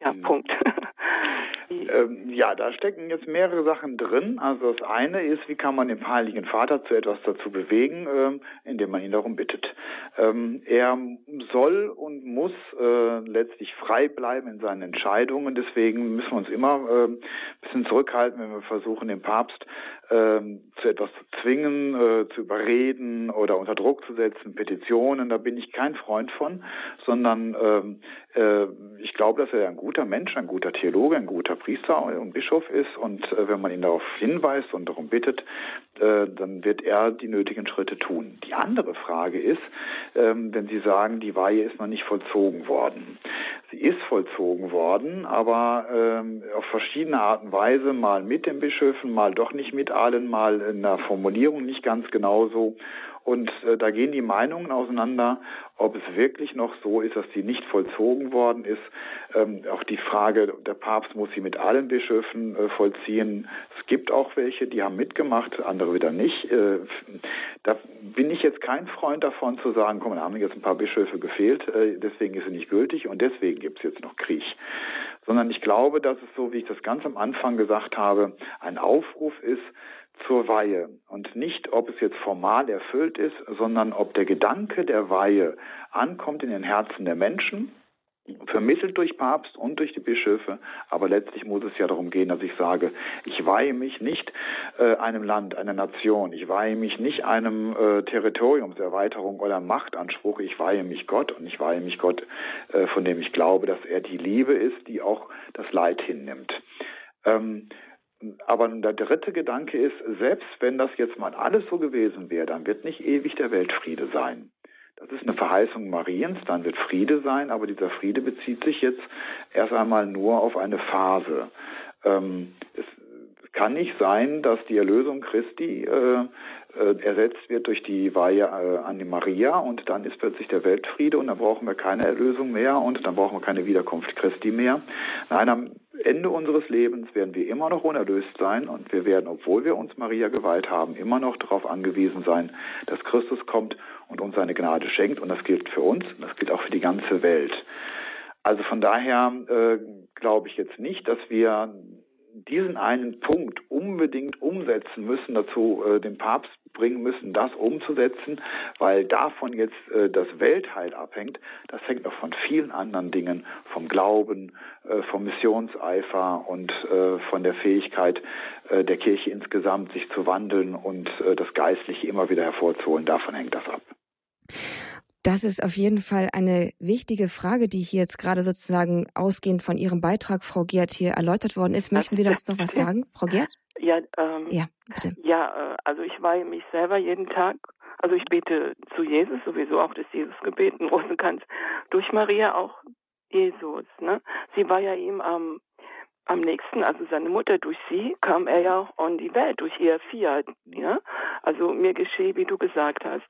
Ja, mhm. Punkt. ähm, ja, da stecken jetzt mehrere Sachen drin. Also das eine ist, wie kann man den Heiligen Vater zu etwas dazu bewegen, ähm, indem man ihn darum bittet. Ähm, er soll und muss äh, letztlich frei bleiben in seinen Entscheidungen. Deswegen müssen wir uns immer äh, ein bisschen zurückhalten, wenn wir versuchen, den Papst äh, zu etwas zu zwingen, äh, zu überreden oder unter Druck zu setzen, Petitionen. Da bin ich kein Freund von, sondern ähm, äh, ich glaube, dass er ein guter Mensch, ein guter Theologe, ein guter Priester und Bischof ist. Und äh, wenn man ihn darauf hinweist und darum bittet, äh, dann wird er die nötigen Schritte tun. Die andere Frage ist, ähm, wenn Sie sagen, die Weihe ist noch nicht vollzogen worden. Sie ist vollzogen worden, aber ähm, auf verschiedene Art und Weise, mal mit den Bischöfen, mal doch nicht mit allen, mal in der Formulierung nicht ganz genauso. Und äh, da gehen die Meinungen auseinander, ob es wirklich noch so ist, dass sie nicht vollzogen worden ist. Ähm, auch die Frage, der Papst muss sie mit allen Bischöfen äh, vollziehen. Es gibt auch welche, die haben mitgemacht, andere wieder nicht. Äh, da bin ich jetzt kein Freund davon zu sagen, komm, da haben jetzt ein paar Bischöfe gefehlt, äh, deswegen ist sie nicht gültig und deswegen gibt es jetzt noch Krieg sondern ich glaube, dass es so, wie ich das ganz am Anfang gesagt habe, ein Aufruf ist, zur Weihe. Und nicht, ob es jetzt formal erfüllt ist, sondern ob der Gedanke der Weihe ankommt in den Herzen der Menschen, vermittelt durch Papst und durch die Bischöfe, aber letztlich muss es ja darum gehen, dass ich sage, ich weihe mich nicht äh, einem Land, einer Nation, ich weihe mich nicht einem äh, Territoriumserweiterung oder Machtanspruch, ich weihe mich Gott und ich weihe mich Gott, äh, von dem ich glaube, dass er die Liebe ist, die auch das Leid hinnimmt. Ähm, aber der dritte Gedanke ist, selbst wenn das jetzt mal alles so gewesen wäre, dann wird nicht ewig der Weltfriede sein. Das ist eine Verheißung Mariens, dann wird Friede sein, aber dieser Friede bezieht sich jetzt erst einmal nur auf eine Phase. Ähm, es kann nicht sein, dass die Erlösung Christi äh, äh, ersetzt wird durch die Weihe äh, an die Maria und dann ist plötzlich der Weltfriede und dann brauchen wir keine Erlösung mehr und dann brauchen wir keine Wiederkunft Christi mehr. Nein, am Ende unseres Lebens werden wir immer noch unerlöst sein und wir werden, obwohl wir uns Maria geweiht haben, immer noch darauf angewiesen sein, dass Christus kommt und uns seine Gnade schenkt und das gilt für uns und das gilt auch für die ganze Welt. Also von daher äh, glaube ich jetzt nicht, dass wir diesen einen Punkt unbedingt umsetzen müssen, dazu äh, den Papst bringen müssen, das umzusetzen, weil davon jetzt äh, das Weltheil abhängt. Das hängt noch von vielen anderen Dingen, vom Glauben, äh, vom Missionseifer und äh, von der Fähigkeit äh, der Kirche insgesamt, sich zu wandeln und äh, das Geistliche immer wieder hervorzuholen. Davon hängt das ab. Das ist auf jeden Fall eine wichtige Frage, die hier jetzt gerade sozusagen ausgehend von Ihrem Beitrag, Frau Gerd, hier erläutert worden ist. Möchten Sie dazu noch was sagen, Frau Gerd? Ja, ähm, ja, bitte. Ja, äh, also ich weihe mich selber jeden Tag. Also ich bete zu Jesus, sowieso auch das Jesusgebet im Rosenkranz, durch Maria auch Jesus. Ne? Sie war ja ihm am am nächsten, also seine Mutter, durch sie kam er ja in die Welt, durch ihr Fiat. Ja? Also mir geschehe, wie du gesagt hast.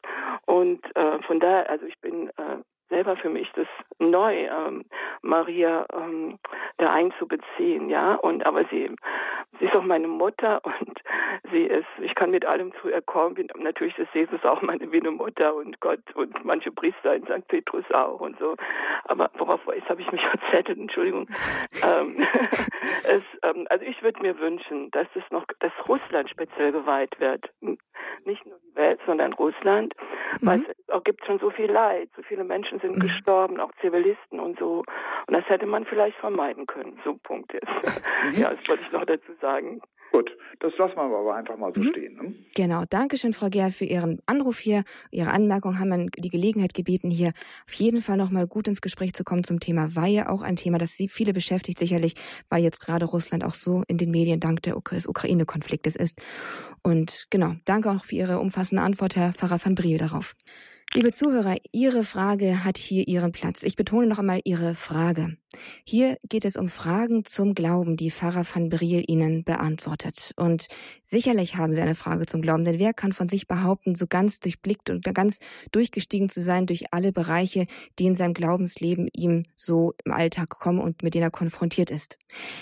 Und äh, von daher, also ich bin äh, selber für mich das neu, ähm, Maria ähm, da einzubeziehen, ja. Und aber sie, sie ist auch meine Mutter und sie ist, ich kann mit allem zu ihr kommen. Natürlich ist Jesus auch meine wie eine Mutter und Gott und manche Priester in St. Petrus auch und so. Aber worauf jetzt habe ich mich verzettelt, Entschuldigung. ähm, es, ähm, also ich würde mir wünschen, dass es noch, dass Russland speziell geweiht wird. Nicht nur Welt, sondern Russland, mhm. weil es auch gibt schon so viel Leid, so viele Menschen sind mhm. gestorben, auch Zivilisten und so. Und das hätte man vielleicht vermeiden können. So Punkt ist. Mhm. Ja, das wollte ich noch dazu sagen. Gut, das lassen wir aber einfach mal so mhm. stehen. Ne? Genau, Dankeschön, Frau Gerl, für Ihren Anruf hier. Ihre Anmerkung haben wir die Gelegenheit gebeten, hier auf jeden Fall nochmal gut ins Gespräch zu kommen zum Thema Weihe. Auch ein Thema, das Sie viele beschäftigt, sicherlich, weil jetzt gerade Russland auch so in den Medien dank des Ukraine-Konfliktes ist. Und genau, danke auch für Ihre umfassende Antwort, Herr Pfarrer van Briel, darauf. Liebe Zuhörer, Ihre Frage hat hier Ihren Platz. Ich betone noch einmal Ihre Frage. Hier geht es um Fragen zum Glauben, die Pfarrer van Briel Ihnen beantwortet. Und sicherlich haben Sie eine Frage zum Glauben, denn wer kann von sich behaupten, so ganz durchblickt und ganz durchgestiegen zu sein durch alle Bereiche, die in seinem Glaubensleben ihm so im Alltag kommen und mit denen er konfrontiert ist?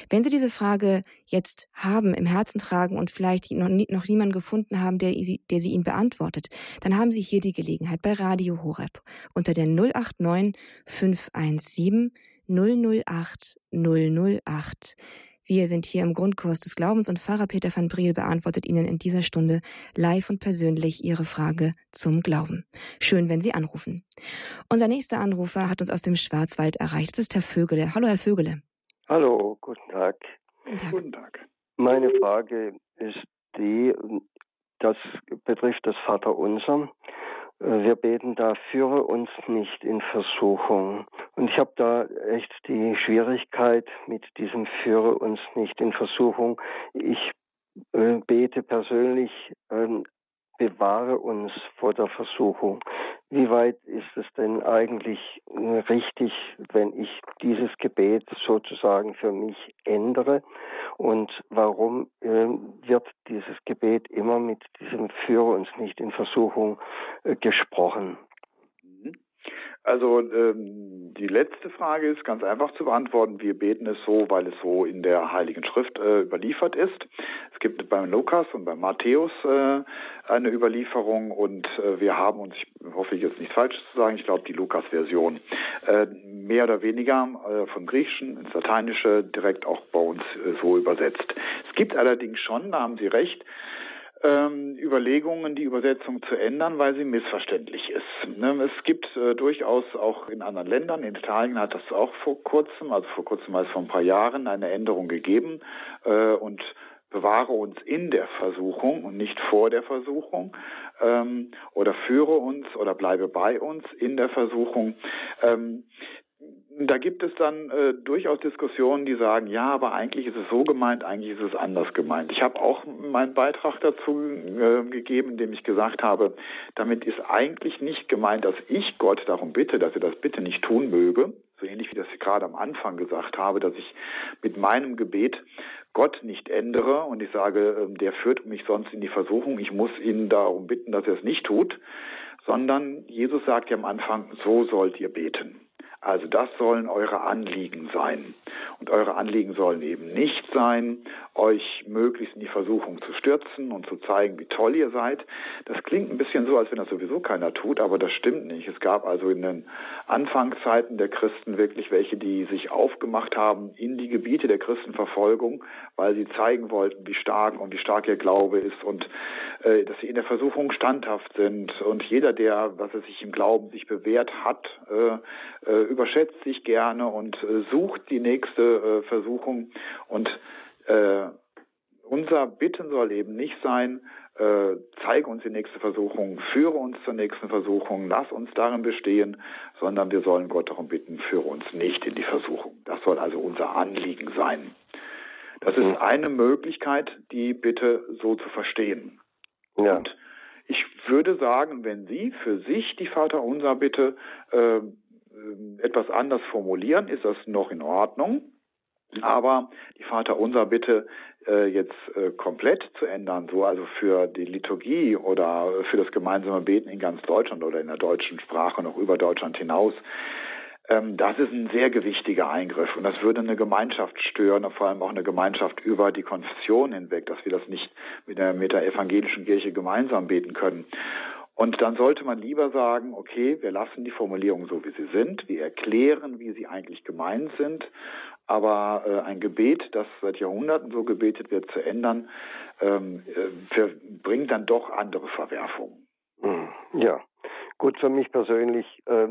Wenn Sie diese Frage jetzt haben, im Herzen tragen und vielleicht noch, nie, noch niemanden gefunden haben, der, der sie Ihnen beantwortet, dann haben Sie hier die Gelegenheit bei Radio Horeb unter der 089 517 008 008. Wir sind hier im Grundkurs des Glaubens und Pfarrer Peter van Briel beantwortet Ihnen in dieser Stunde live und persönlich Ihre Frage zum Glauben. Schön, wenn Sie anrufen. Unser nächster Anrufer hat uns aus dem Schwarzwald erreicht. Das ist Herr Vögele. Hallo, Herr Vögele. Hallo, guten Tag. Guten Tag. Guten Tag. Meine Frage ist die, das betrifft das Vaterunser. Wir beten da, führe uns nicht in Versuchung. Und ich habe da echt die Schwierigkeit mit diesem führe uns nicht in Versuchung. Ich äh, bete persönlich ähm, bewahre uns vor der Versuchung. Wie weit ist es denn eigentlich richtig, wenn ich dieses Gebet sozusagen für mich ändere? Und warum äh, wird dieses Gebet immer mit diesem Führe uns nicht in Versuchung äh, gesprochen? Also ähm, die letzte Frage ist ganz einfach zu beantworten. Wir beten es so, weil es so in der Heiligen Schrift äh, überliefert ist. Es gibt beim Lukas und beim Matthäus äh, eine Überlieferung und äh, wir haben uns, ich hoffe jetzt nichts Falsches zu sagen, ich glaube die Lukas-Version äh, mehr oder weniger äh, vom Griechischen ins Lateinische direkt auch bei uns äh, so übersetzt. Es gibt allerdings schon, da haben Sie recht, ähm, Überlegungen, die Übersetzung zu ändern, weil sie missverständlich ist. Ne? Es gibt äh, durchaus auch in anderen Ländern, in Italien hat das auch vor kurzem, also vor kurzem als vor ein paar Jahren, eine Änderung gegeben äh, und bewahre uns in der Versuchung und nicht vor der Versuchung ähm, oder führe uns oder bleibe bei uns in der Versuchung. Ähm, da gibt es dann äh, durchaus Diskussionen, die sagen, ja, aber eigentlich ist es so gemeint, eigentlich ist es anders gemeint. Ich habe auch meinen Beitrag dazu äh, gegeben, indem ich gesagt habe, damit ist eigentlich nicht gemeint, dass ich Gott darum bitte, dass er das bitte nicht tun möge, so ähnlich wie das ich gerade am Anfang gesagt habe, dass ich mit meinem Gebet Gott nicht ändere und ich sage, äh, der führt mich sonst in die Versuchung, ich muss ihn darum bitten, dass er es nicht tut, sondern Jesus sagt ja am Anfang, so sollt ihr beten. Also das sollen eure Anliegen sein. Und eure Anliegen sollen eben nicht sein, euch möglichst in die Versuchung zu stürzen und zu zeigen, wie toll ihr seid. Das klingt ein bisschen so, als wenn das sowieso keiner tut, aber das stimmt nicht. Es gab also in den Anfangszeiten der Christen wirklich welche, die sich aufgemacht haben in die Gebiete der Christenverfolgung, weil sie zeigen wollten, wie stark und wie stark ihr Glaube ist und äh, dass sie in der Versuchung standhaft sind. Und jeder, der, was er sich im Glauben sich bewährt hat, äh, äh, überschätzt sich gerne und äh, sucht die nächste äh, Versuchung. Und äh, unser Bitten soll eben nicht sein, äh, zeige uns die nächste Versuchung, führe uns zur nächsten Versuchung, lass uns darin bestehen, sondern wir sollen Gott darum bitten, führe uns nicht in die Versuchung. Das soll also unser Anliegen sein. Das ist mhm. eine Möglichkeit, die Bitte so zu verstehen. Ja. Und ich würde sagen, wenn Sie für sich die Vaterunser Bitte äh, etwas anders formulieren, ist das noch in Ordnung. Aber die Vaterunser Bitte äh, jetzt äh, komplett zu ändern, so also für die Liturgie oder für das gemeinsame Beten in ganz Deutschland oder in der deutschen Sprache noch über Deutschland hinaus, ähm, das ist ein sehr gewichtiger Eingriff und das würde eine Gemeinschaft stören, vor allem auch eine Gemeinschaft über die Konfession hinweg, dass wir das nicht mit der, mit der evangelischen Kirche gemeinsam beten können. Und dann sollte man lieber sagen, okay, wir lassen die Formulierungen so, wie sie sind, wir erklären, wie sie eigentlich gemeint sind, aber äh, ein Gebet, das seit Jahrhunderten so gebetet wird, zu ändern, ähm, äh, bringt dann doch andere Verwerfungen. Hm, ja, gut, für mich persönlich äh,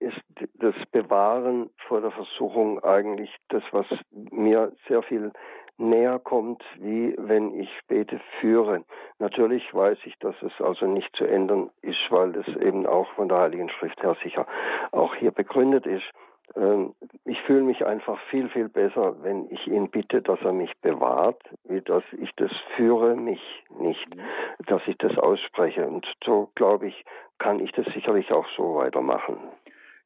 ist das Bewahren vor der Versuchung eigentlich das, was mir sehr viel näher kommt, wie wenn ich Bete führe. Natürlich weiß ich, dass es also nicht zu ändern ist, weil es eben auch von der Heiligen Schrift her sicher auch hier begründet ist. Ähm, ich fühle mich einfach viel, viel besser, wenn ich ihn bitte, dass er mich bewahrt, wie dass ich das führe, mich nicht, dass ich das ausspreche. Und so, glaube ich, kann ich das sicherlich auch so weitermachen.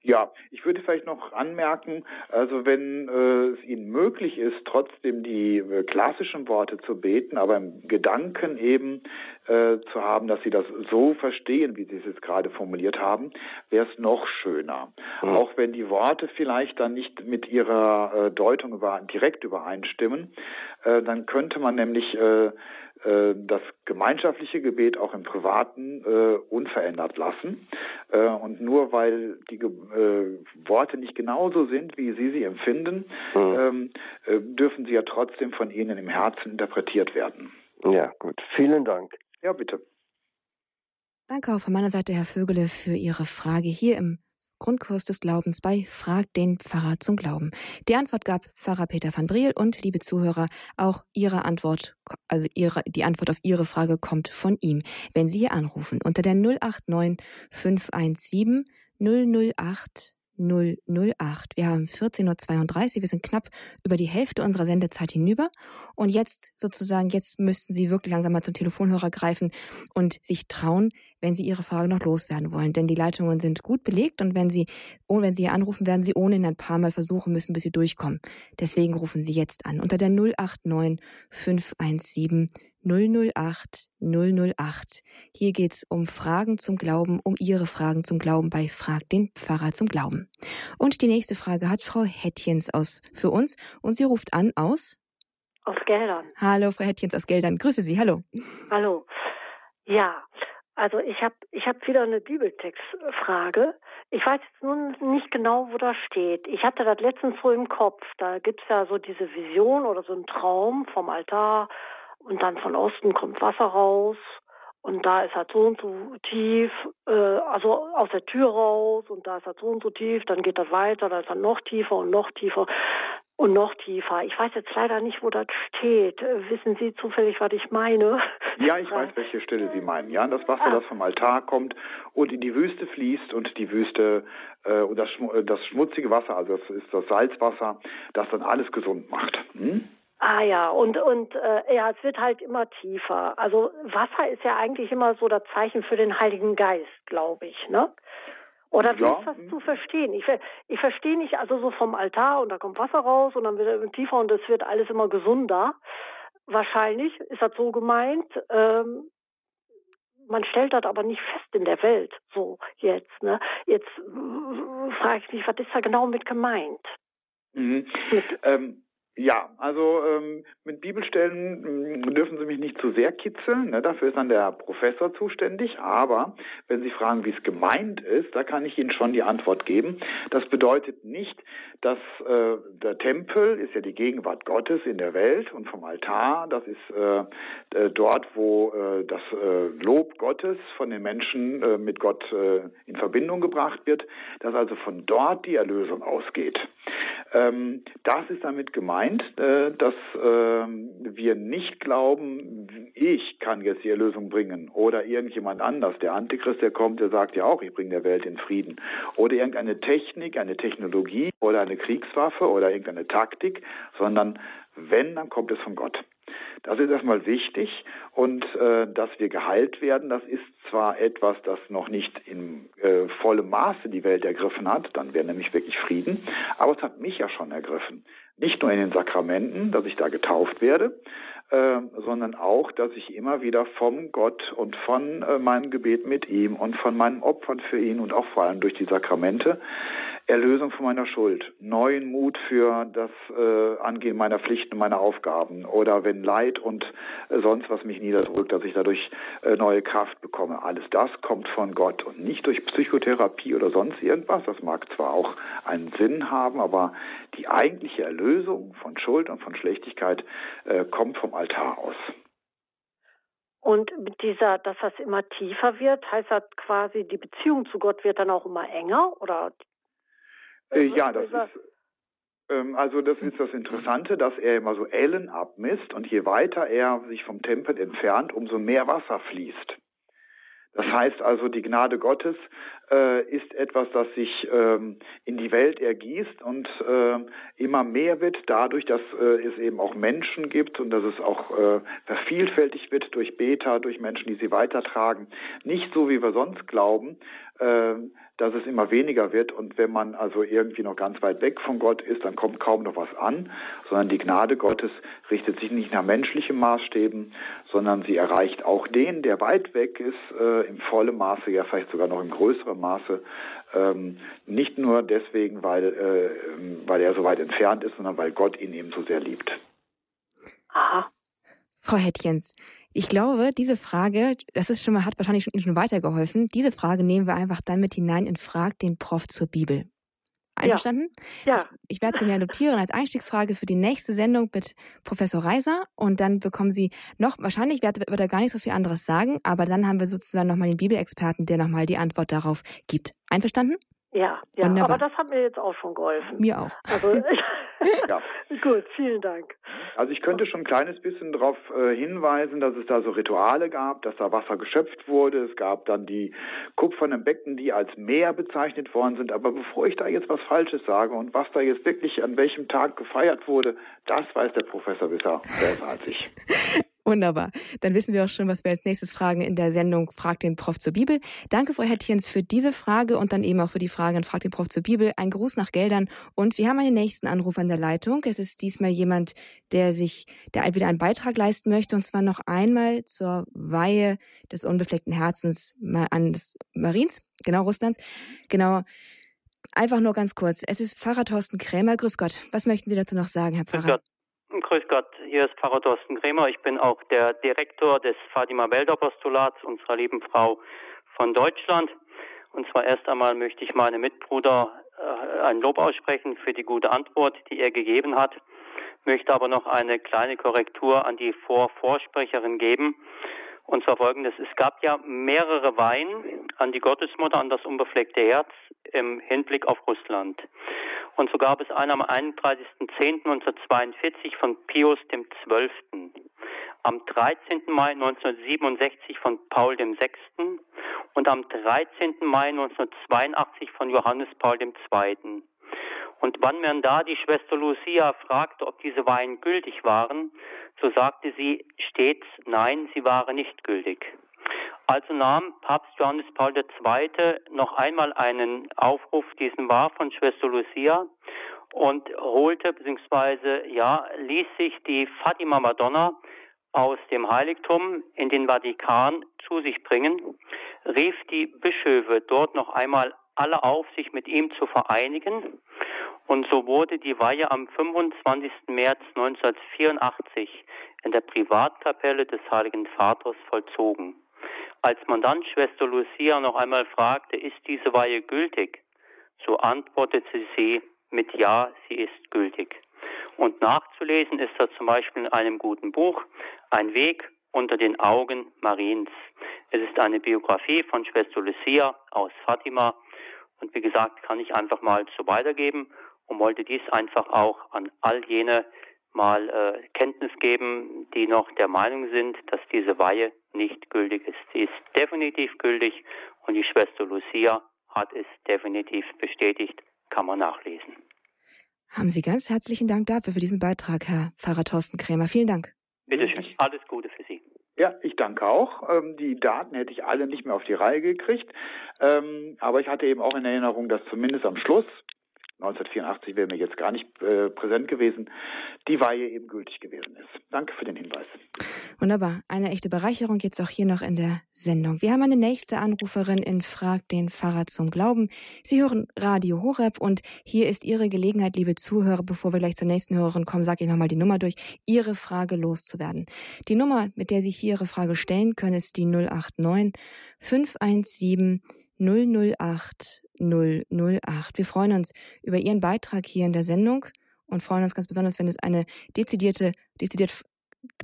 Ja, ich würde vielleicht noch anmerken, also wenn äh, es Ihnen möglich ist, trotzdem die äh, klassischen Worte zu beten, aber im Gedanken eben äh, zu haben, dass Sie das so verstehen, wie Sie es jetzt gerade formuliert haben, wäre es noch schöner. Mhm. Auch wenn die Worte vielleicht dann nicht mit Ihrer äh, Deutung über, direkt übereinstimmen, äh, dann könnte man nämlich äh, das gemeinschaftliche Gebet auch im Privaten äh, unverändert lassen. Äh, und nur weil die äh, Worte nicht genauso sind, wie Sie sie empfinden, mhm. ähm, äh, dürfen sie ja trotzdem von Ihnen im Herzen interpretiert werden. Ja, gut. Vielen Dank. Ja, bitte. Danke auch von meiner Seite, Herr Vögele, für Ihre Frage hier im Grundkurs des Glaubens bei Frag den Pfarrer zum Glauben. Die Antwort gab Pfarrer Peter van Briel und liebe Zuhörer, auch Ihre Antwort, also Ihre, die Antwort auf Ihre Frage kommt von ihm, wenn Sie hier anrufen unter der 089 517 008 008. Wir haben 14.32 Uhr. Wir sind knapp über die Hälfte unserer Sendezeit hinüber. Und jetzt sozusagen, jetzt müssten Sie wirklich langsam mal zum Telefonhörer greifen und sich trauen, wenn Sie Ihre Frage noch loswerden wollen. Denn die Leitungen sind gut belegt und wenn Sie, oh, wenn Sie hier anrufen, werden Sie ohnehin ein paar Mal versuchen müssen, bis Sie durchkommen. Deswegen rufen Sie jetzt an unter der 089 517 008 008. Hier geht's um Fragen zum Glauben, um Ihre Fragen zum Glauben bei Frag den Pfarrer zum Glauben. Und die nächste Frage hat Frau Hettjens aus für uns und sie ruft an aus aus Geldern. Hallo, Frau Hettjens aus Geldern. Grüße Sie. Hallo. Hallo. Ja, also ich habe ich hab wieder eine Bibeltextfrage. Ich weiß jetzt nun nicht genau, wo das steht. Ich hatte das letztens so im Kopf. Da gibt's ja so diese Vision oder so einen Traum vom Altar und dann von Osten kommt Wasser raus und da ist halt so und so tief, äh, also aus der Tür raus und da ist halt so und so tief, dann geht das weiter, da ist dann noch tiefer und noch tiefer und noch tiefer. Ich weiß jetzt leider nicht, wo das steht. Wissen Sie zufällig, was ich meine? Ja, ich weiß, welche Stelle Sie meinen. Ja, das Wasser, ah. das vom Altar kommt und in die Wüste fließt und die Wüste äh, und das, das schmutzige Wasser, also das ist das Salzwasser, das dann alles gesund macht. Hm? Ah ja, und und äh, ja, es wird halt immer tiefer. Also Wasser ist ja eigentlich immer so das Zeichen für den Heiligen Geist, glaube ich, ne? Oder wie ja. ist das zu verstehen? Ich, ich verstehe nicht, also so vom Altar und da kommt Wasser raus und dann wird er tiefer und es wird alles immer gesunder. Wahrscheinlich ist das so gemeint. Ähm, man stellt das aber nicht fest in der Welt, so jetzt. Ne? Jetzt frage ich mich, was ist da genau mit gemeint? Mhm. Mit, ähm, ja, also ähm, mit Bibelstellen ähm, dürfen Sie mich nicht zu sehr kitzeln, ne? dafür ist dann der Professor zuständig, aber wenn Sie fragen, wie es gemeint ist, da kann ich Ihnen schon die Antwort geben. Das bedeutet nicht, dass äh, der Tempel ist ja die Gegenwart Gottes in der Welt und vom Altar, das ist äh dort, wo äh, das äh, Lob Gottes von den Menschen äh, mit Gott äh, in Verbindung gebracht wird, dass also von dort die Erlösung ausgeht. Ähm, das ist damit gemeint, äh, dass äh, wir nicht glauben, ich kann jetzt die Erlösung bringen oder irgendjemand anders. Der Antichrist, der kommt, der sagt ja auch, ich bringe der Welt in Frieden. Oder irgendeine Technik, eine Technologie oder eine Kriegswaffe oder irgendeine Taktik, sondern wenn, dann kommt es von Gott. Das ist erstmal wichtig und äh, dass wir geheilt werden, das ist zwar etwas, das noch nicht in äh, vollem Maße die Welt ergriffen hat, dann wäre nämlich wirklich Frieden, aber es hat mich ja schon ergriffen. Nicht nur in den Sakramenten, dass ich da getauft werde, äh, sondern auch, dass ich immer wieder vom Gott und von äh, meinem Gebet mit ihm und von meinen Opfern für ihn und auch vor allem durch die Sakramente Erlösung von meiner Schuld, neuen Mut für das äh, Angehen meiner Pflichten, meiner Aufgaben oder wenn Leid und äh, sonst was mich niederdrückt, dass ich dadurch äh, neue Kraft bekomme. Alles das kommt von Gott und nicht durch Psychotherapie oder sonst irgendwas. Das mag zwar auch einen Sinn haben, aber die eigentliche Erlösung von Schuld und von Schlechtigkeit äh, kommt vom Altar aus. Und mit dieser, dass das immer tiefer wird, heißt das quasi, die Beziehung zu Gott wird dann auch immer enger oder ja, das ist ähm, also das ist das Interessante, dass er immer so Ellen abmisst und je weiter er sich vom Tempel entfernt, umso mehr Wasser fließt. Das heißt also, die Gnade Gottes äh, ist etwas, das sich ähm, in die Welt ergießt und äh, immer mehr wird dadurch, dass äh, es eben auch Menschen gibt und dass es auch äh, vervielfältigt wird durch Beter, durch Menschen, die sie weitertragen. Nicht so, wie wir sonst glauben, äh, dass es immer weniger wird und wenn man also irgendwie noch ganz weit weg von Gott ist, dann kommt kaum noch was an, sondern die Gnade Gottes richtet sich nicht nach menschlichen Maßstäben, sondern sie erreicht auch den, der weit weg ist, äh, im vollen Maße, ja vielleicht sogar noch im größeren Maße, ähm, nicht nur deswegen, weil, äh, weil er so weit entfernt ist, sondern weil Gott ihn eben so sehr liebt. Aha. Frau Hettjens, ich glaube, diese Frage, das ist schon mal, hat wahrscheinlich schon, schon weitergeholfen. Diese Frage nehmen wir einfach dann mit hinein in Frag den Prof zur Bibel. Einverstanden? Ja. ja. Ich, ich werde sie mir notieren als Einstiegsfrage für die nächste Sendung mit Professor Reiser und dann bekommen Sie noch, wahrscheinlich wird, wird er gar nicht so viel anderes sagen, aber dann haben wir sozusagen nochmal den Bibelexperten, der nochmal die Antwort darauf gibt. Einverstanden? Ja, ja, Wunderbar. aber das hat mir jetzt auch schon geholfen. Mir auch. Also, ja. Gut, vielen Dank. Also ich könnte schon ein kleines bisschen darauf äh, hinweisen, dass es da so Rituale gab, dass da Wasser geschöpft wurde. Es gab dann die kupfernen Becken, die als Meer bezeichnet worden sind. Aber bevor ich da jetzt was Falsches sage und was da jetzt wirklich an welchem Tag gefeiert wurde, das weiß der Professor besser, besser als ich. Wunderbar. Dann wissen wir auch schon, was wir als nächstes fragen in der Sendung Frag den Prof zur Bibel. Danke, Frau Hettjens, für diese Frage und dann eben auch für die Frage an Frag den Prof zur Bibel. Ein Gruß nach Geldern. Und wir haben einen nächsten Anruf an der Leitung. Es ist diesmal jemand, der sich, der wieder einen Beitrag leisten möchte, und zwar noch einmal zur Weihe des unbefleckten Herzens an des Mariens, genau Russlands. Genau. Einfach nur ganz kurz. Es ist Pfarrer Thorsten Krämer. Grüß Gott. Was möchten Sie dazu noch sagen, Herr Pfarrer? Grüß Gott. Grüß Gott, hier ist Pfarrer Thorsten Kremer. Ich bin auch der Direktor des Fatima Weltapostolats unserer lieben Frau von Deutschland. Und zwar erst einmal möchte ich meinem Mitbruder äh, ein Lob aussprechen für die gute Antwort, die er gegeben hat, möchte aber noch eine kleine Korrektur an die Vorvorsprecherin geben. Und zwar folgendes. Es gab ja mehrere Weihen an die Gottesmutter, an das unbefleckte Herz im Hinblick auf Russland. Und so gab es einen am 31.10.1942 von Pius XII., am 13. Mai 1967 von Paul VI. und am 13. Mai 1982 von Johannes Paul II. Und wann man da die Schwester Lucia fragte, ob diese Weihen gültig waren, so sagte sie stets, nein, sie waren nicht gültig. Also nahm Papst Johannes Paul II. noch einmal einen Aufruf, diesen war von Schwester Lucia, und holte bzw. ja ließ sich die Fatima Madonna aus dem Heiligtum in den Vatikan zu sich bringen, rief die Bischöfe dort noch einmal alle auf, sich mit ihm zu vereinigen. Und so wurde die Weihe am 25. März 1984 in der Privatkapelle des Heiligen Vaters vollzogen. Als man dann Schwester Lucia noch einmal fragte, ist diese Weihe gültig, so antwortete sie mit Ja, sie ist gültig. Und nachzulesen ist das zum Beispiel in einem guten Buch, Ein Weg unter den Augen Mariens. Es ist eine Biografie von Schwester Lucia aus Fatima. Und wie gesagt, kann ich einfach mal so weitergeben und wollte dies einfach auch an all jene mal äh, Kenntnis geben, die noch der Meinung sind, dass diese Weihe nicht gültig ist. Sie ist definitiv gültig und die Schwester Lucia hat es definitiv bestätigt, kann man nachlesen. Haben Sie ganz herzlichen Dank dafür, für diesen Beitrag, Herr Pfarrer Thorsten Krämer. Vielen Dank. Bitte schön. Alles Gute für Sie. Ja, ich danke auch. Ähm, die Daten hätte ich alle nicht mehr auf die Reihe gekriegt. Ähm, aber ich hatte eben auch in Erinnerung, dass zumindest am Schluss 1984 wäre mir jetzt gar nicht äh, präsent gewesen, die Weihe eben gültig gewesen ist. Danke für den Hinweis. Wunderbar. Eine echte Bereicherung jetzt auch hier noch in der Sendung. Wir haben eine nächste Anruferin in Frag den Pfarrer zum Glauben. Sie hören Radio Horeb und hier ist Ihre Gelegenheit, liebe Zuhörer, bevor wir gleich zur nächsten Hörerin kommen, sage ich nochmal die Nummer durch, Ihre Frage loszuwerden. Die Nummer, mit der Sie hier Ihre Frage stellen können, ist die 089 517 008 008. Wir freuen uns über Ihren Beitrag hier in der Sendung und freuen uns ganz besonders, wenn es eine dezidierte, dezidiert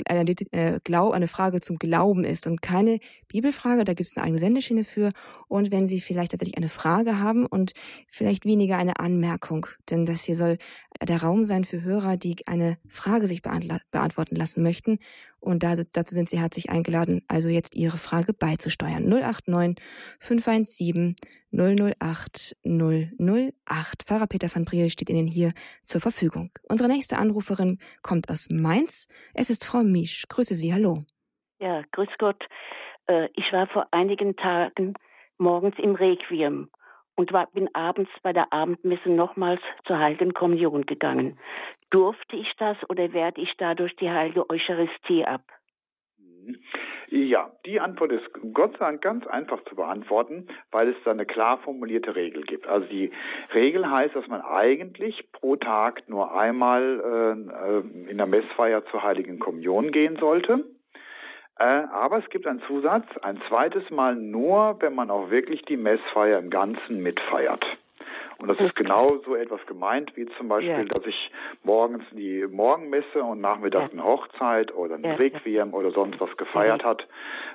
eine, äh, eine Frage zum Glauben ist und keine Bibelfrage, da gibt es eine eigene Sendeschiene für. Und wenn Sie vielleicht tatsächlich eine Frage haben und vielleicht weniger eine Anmerkung, denn das hier soll der Raum sein für Hörer, die eine Frage sich beantworten lassen möchten. Und dazu sind Sie herzlich eingeladen, also jetzt Ihre Frage beizusteuern. 089 517 008 008. Pfarrer Peter van Briel steht Ihnen hier zur Verfügung. Unsere nächste Anruferin kommt aus Mainz. Es ist Frau Misch. Grüße Sie, hallo. Ja, grüß Gott. Äh, ich war vor einigen Tagen morgens im Requiem und war, bin abends bei der Abendmesse nochmals zur Heiligen Kommunion gegangen. Durfte ich das oder werde ich dadurch die Heilige Eucharistie ab? Ja, die Antwort ist Gott sei Dank ganz einfach zu beantworten, weil es da eine klar formulierte Regel gibt. Also die Regel heißt, dass man eigentlich pro Tag nur einmal äh, in der Messfeier zur Heiligen Kommunion gehen sollte. Äh, aber es gibt einen Zusatz, ein zweites Mal nur, wenn man auch wirklich die Messfeier im Ganzen mitfeiert. Und das ist genau so etwas gemeint, wie zum Beispiel, ja. dass ich morgens die Morgenmesse und nachmittags eine Hochzeit oder ein ja. Requiem oder sonst was gefeiert mhm. hat.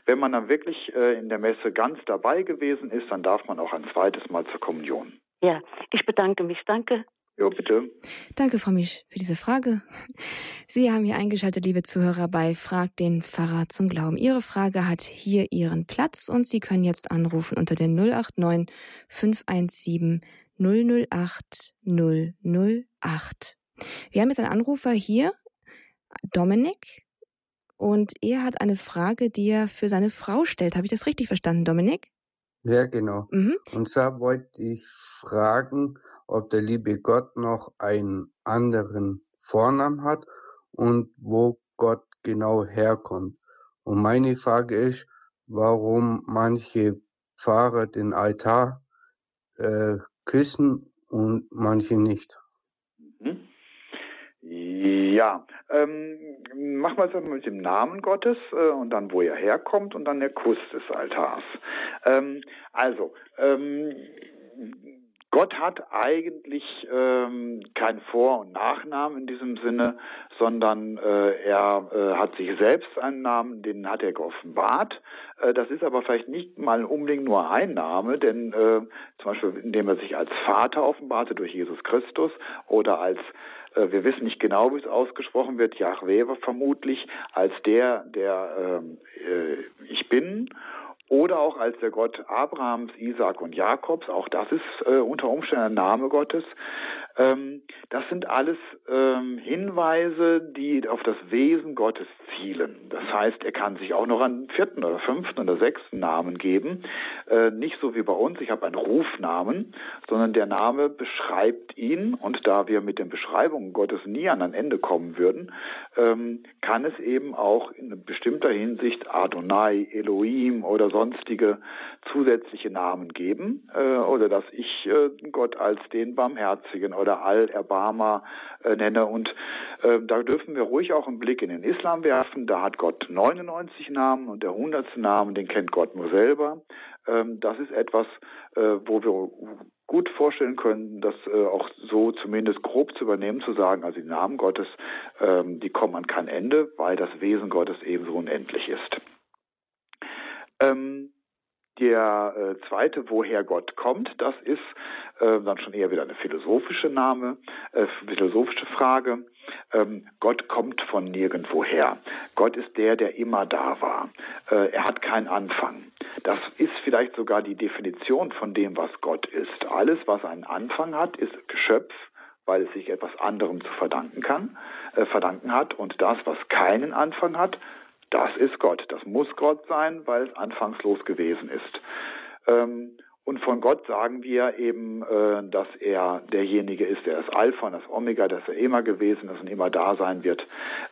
Wenn man dann wirklich äh, in der Messe ganz dabei gewesen ist, dann darf man auch ein zweites Mal zur Kommunion. Ja, ich bedanke mich. Danke. Ja, bitte. Danke, Frau Misch, für diese Frage. Sie haben hier eingeschaltet, liebe Zuhörer, bei Frag den Pfarrer zum Glauben. Ihre Frage hat hier ihren Platz und Sie können jetzt anrufen unter den 089 517 008 008. Wir haben jetzt einen Anrufer hier, Dominik, und er hat eine Frage, die er für seine Frau stellt. Habe ich das richtig verstanden, Dominik? Ja, genau. Mhm. Und zwar wollte ich fragen, ob der liebe Gott noch einen anderen Vornamen hat und wo Gott genau herkommt. Und meine Frage ist, warum manche Pfarrer den Altar äh, küssen und manche nicht. Mhm. Ja, ähm, machen wir es einmal mit dem Namen Gottes äh, und dann, wo er herkommt und dann der Kuss des Altars. Ähm, also, ähm, Gott hat eigentlich ähm, keinen Vor- und Nachnamen in diesem Sinne, sondern äh, er äh, hat sich selbst einen Namen, den hat er geoffenbart. Äh, das ist aber vielleicht nicht mal unbedingt nur ein Name, denn äh, zum Beispiel indem er sich als Vater offenbarte durch Jesus Christus oder als äh, wir wissen nicht genau, wie es ausgesprochen wird, Yahweh vermutlich als der, der ähm, äh, ich bin oder auch als der Gott Abrahams, Isaac und Jakobs, auch das ist äh, unter Umständen ein Name Gottes. Ähm, das sind alles ähm, Hinweise, die auf das Wesen Gottes zielen. Das heißt, er kann sich auch noch einen vierten oder fünften oder sechsten Namen geben. Äh, nicht so wie bei uns, ich habe einen Rufnamen, sondern der Name beschreibt ihn. Und da wir mit den Beschreibungen Gottes nie an ein Ende kommen würden, ähm, kann es eben auch in bestimmter Hinsicht Adonai, Elohim oder sonstige zusätzliche Namen geben. Äh, oder dass ich äh, Gott als den Barmherzigen oder oder Al-Erbarmer äh, nenne. Und äh, da dürfen wir ruhig auch einen Blick in den Islam werfen. Da hat Gott 99 Namen und der 100. Namen, den kennt Gott nur selber. Ähm, das ist etwas, äh, wo wir gut vorstellen können, das äh, auch so zumindest grob zu übernehmen, zu sagen, also die Namen Gottes, ähm, die kommen an kein Ende, weil das Wesen Gottes ebenso unendlich ist. Ähm, der äh, zweite, woher Gott kommt, das ist äh, dann schon eher wieder eine philosophische Name, äh, philosophische Frage. Ähm, Gott kommt von nirgendwoher. Gott ist der, der immer da war. Äh, er hat keinen Anfang. Das ist vielleicht sogar die Definition von dem, was Gott ist. Alles, was einen Anfang hat, ist Geschöpf, weil es sich etwas anderem zu verdanken kann, äh, verdanken hat. Und das, was keinen Anfang hat, das ist Gott. Das muss Gott sein, weil es anfangslos gewesen ist. Ähm, und von Gott sagen wir eben, äh, dass er derjenige ist, der das Alpha und das Omega, dass er immer gewesen ist und immer da sein wird.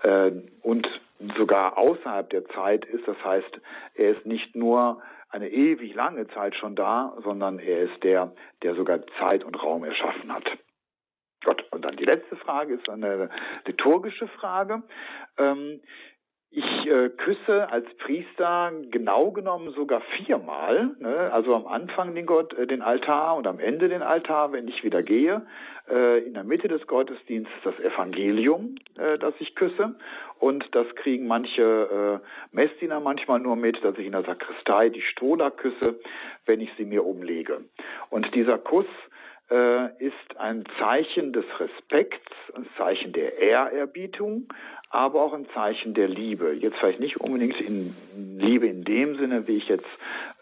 Äh, und sogar außerhalb der Zeit ist. Das heißt, er ist nicht nur eine ewig lange Zeit schon da, sondern er ist der, der sogar Zeit und Raum erschaffen hat. Gott. Und dann die letzte Frage ist eine liturgische Frage. Ähm, ich äh, küsse als Priester genau genommen sogar viermal, ne? also am Anfang den Gott, äh, den Altar und am Ende den Altar, wenn ich wieder gehe. Äh, in der Mitte des Gottesdienstes das Evangelium, äh, das ich küsse. Und das kriegen manche äh, Messdiener manchmal nur mit, dass ich in der Sakristei die Stola küsse, wenn ich sie mir umlege. Und dieser Kuss ist ein Zeichen des Respekts, ein Zeichen der Ehrerbietung, aber auch ein Zeichen der Liebe. Jetzt vielleicht nicht unbedingt in Liebe in dem Sinne, wie ich jetzt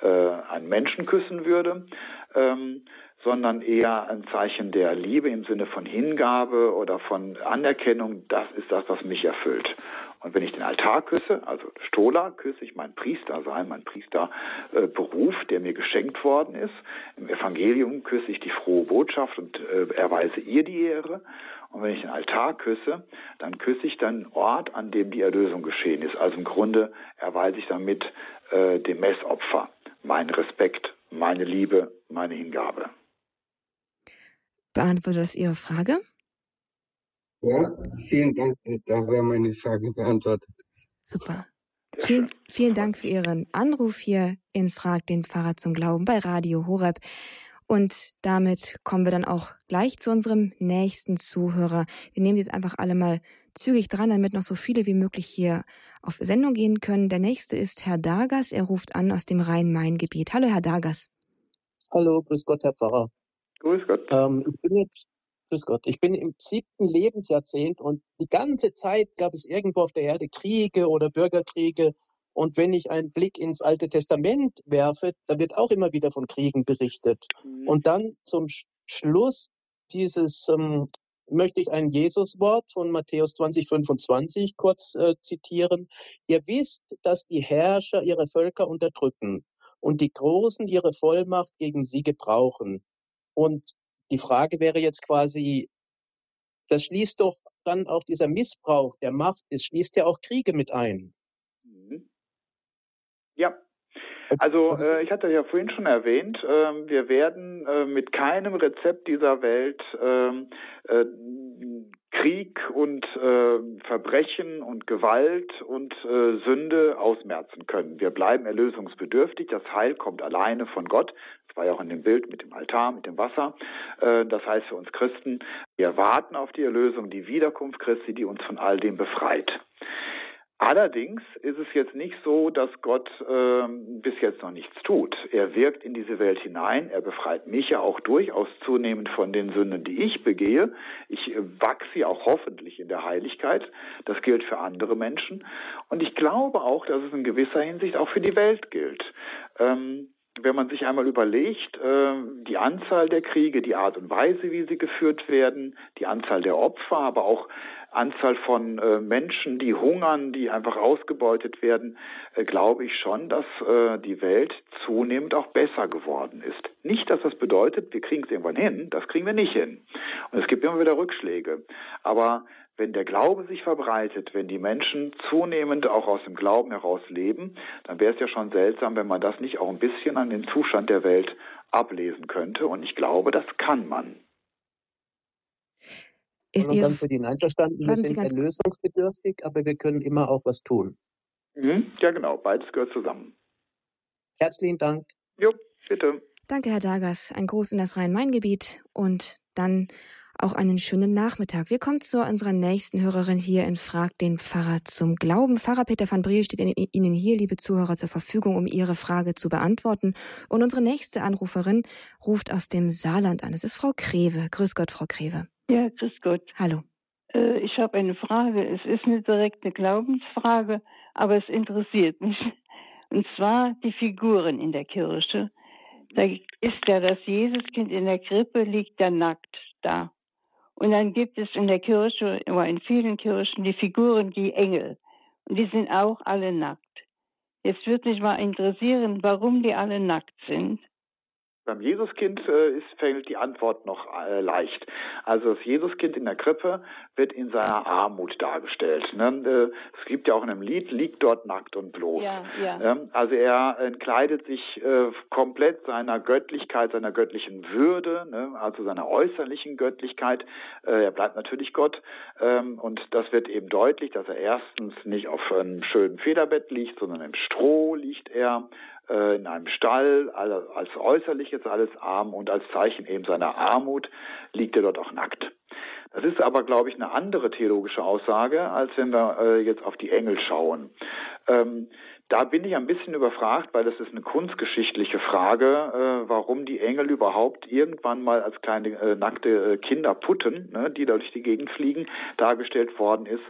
äh, einen Menschen küssen würde, ähm, sondern eher ein Zeichen der Liebe im Sinne von Hingabe oder von Anerkennung. Das ist das, was mich erfüllt. Und wenn ich den Altar küsse, also Stola, küsse ich mein Priestersein, mein Priesterberuf, äh, der mir geschenkt worden ist. Im Evangelium küsse ich die frohe Botschaft und äh, erweise ihr die Ehre. Und wenn ich den Altar küsse, dann küsse ich den Ort, an dem die Erlösung geschehen ist. Also im Grunde erweise ich damit äh, dem Messopfer meinen Respekt, meine Liebe, meine Hingabe. Beantwortet das Ihre Frage? Ja, vielen Dank. Da wäre meine Frage beantwortet. Super. Vielen, vielen Dank für Ihren Anruf hier in Frag den Pfarrer zum Glauben bei Radio Horeb. Und damit kommen wir dann auch gleich zu unserem nächsten Zuhörer. Wir nehmen jetzt einfach alle mal zügig dran, damit noch so viele wie möglich hier auf Sendung gehen können. Der nächste ist Herr Dargas. Er ruft an aus dem Rhein-Main-Gebiet. Hallo, Herr Dargas. Hallo, grüß Gott, Herr Pfarrer. Grüß Gott. Ähm, ich bin jetzt Grüß Gott. Ich bin im siebten Lebensjahrzehnt und die ganze Zeit gab es irgendwo auf der Erde Kriege oder Bürgerkriege. Und wenn ich einen Blick ins Alte Testament werfe, da wird auch immer wieder von Kriegen berichtet. Mhm. Und dann zum Schluss dieses ähm, möchte ich ein Jesuswort von Matthäus 20, 25 kurz äh, zitieren. Ihr wisst, dass die Herrscher ihre Völker unterdrücken und die Großen ihre Vollmacht gegen sie gebrauchen. Und die Frage wäre jetzt quasi, das schließt doch dann auch dieser Missbrauch der Macht, es schließt ja auch Kriege mit ein. Mhm. Ja. Also äh, ich hatte ja vorhin schon erwähnt, äh, wir werden äh, mit keinem Rezept dieser Welt ähm, äh, Krieg und äh, Verbrechen und Gewalt und äh, Sünde ausmerzen können. Wir bleiben erlösungsbedürftig. Das Heil kommt alleine von Gott. Das war ja auch in dem Bild mit dem Altar, mit dem Wasser. Äh, das heißt für uns Christen, wir warten auf die Erlösung, die Wiederkunft Christi, die uns von all dem befreit. Allerdings ist es jetzt nicht so, dass Gott äh, bis jetzt noch nichts tut. Er wirkt in diese Welt hinein, er befreit mich ja auch durchaus zunehmend von den Sünden, die ich begehe. Ich äh, wachse ja auch hoffentlich in der Heiligkeit. Das gilt für andere Menschen. Und ich glaube auch, dass es in gewisser Hinsicht auch für die Welt gilt. Ähm, wenn man sich einmal überlegt, äh, die Anzahl der Kriege, die Art und Weise, wie sie geführt werden, die Anzahl der Opfer, aber auch Anzahl von äh, Menschen, die hungern, die einfach ausgebeutet werden, äh, glaube ich schon, dass äh, die Welt zunehmend auch besser geworden ist. Nicht, dass das bedeutet, wir kriegen es irgendwann hin, das kriegen wir nicht hin. Und es gibt immer wieder Rückschläge. Aber wenn der Glaube sich verbreitet, wenn die Menschen zunehmend auch aus dem Glauben heraus leben, dann wäre es ja schon seltsam, wenn man das nicht auch ein bisschen an den Zustand der Welt ablesen könnte. Und ich glaube, das kann man. Ist und ganz für die einverstanden, wir sind erlösungsbedürftig, aber wir können immer auch was tun. Mhm, ja, genau, beides gehört zusammen. Herzlichen Dank. Jo, bitte. Danke, Herr Dagas. Ein Gruß in das Rhein-Main-Gebiet und dann auch einen schönen Nachmittag. Wir kommen zu unserer nächsten Hörerin hier in Frag den Pfarrer zum Glauben. Pfarrer Peter van Briel steht Ihnen hier, liebe Zuhörer, zur Verfügung, um Ihre Frage zu beantworten. Und unsere nächste Anruferin ruft aus dem Saarland an. Es ist Frau Krewe. Grüß Gott, Frau Krewe. Ja, grüß Gott. Hallo. Äh, ich habe eine Frage. Es ist nicht direkt eine Glaubensfrage, aber es interessiert mich. Und zwar die Figuren in der Kirche. Da ist ja das Jesuskind in der Krippe, liegt da nackt da. Und dann gibt es in der Kirche, oder in vielen Kirchen, die Figuren, die Engel. Und die sind auch alle nackt. Jetzt würde mich mal interessieren, warum die alle nackt sind. Beim Jesuskind äh, ist, fällt die Antwort noch äh, leicht. Also das Jesuskind in der Krippe wird in seiner Armut dargestellt. Ne? Äh, es gibt ja auch in einem Lied, liegt dort nackt und bloß. Ja, ja. Ähm, also er entkleidet sich äh, komplett seiner Göttlichkeit, seiner göttlichen Würde, ne? also seiner äußerlichen Göttlichkeit. Äh, er bleibt natürlich Gott. Ähm, und das wird eben deutlich, dass er erstens nicht auf einem schönen Federbett liegt, sondern im Stroh liegt er äh, in einem Stall, als äußerliches alles arm und als Zeichen eben seiner Armut liegt er dort auch nackt. Das ist aber, glaube ich, eine andere theologische Aussage, als wenn wir äh, jetzt auf die Engel schauen. Ähm, da bin ich ein bisschen überfragt, weil das ist eine kunstgeschichtliche Frage, äh, warum die Engel überhaupt irgendwann mal als kleine äh, nackte äh, Kinder putten, ne, die da durch die Gegend fliegen, dargestellt worden ist.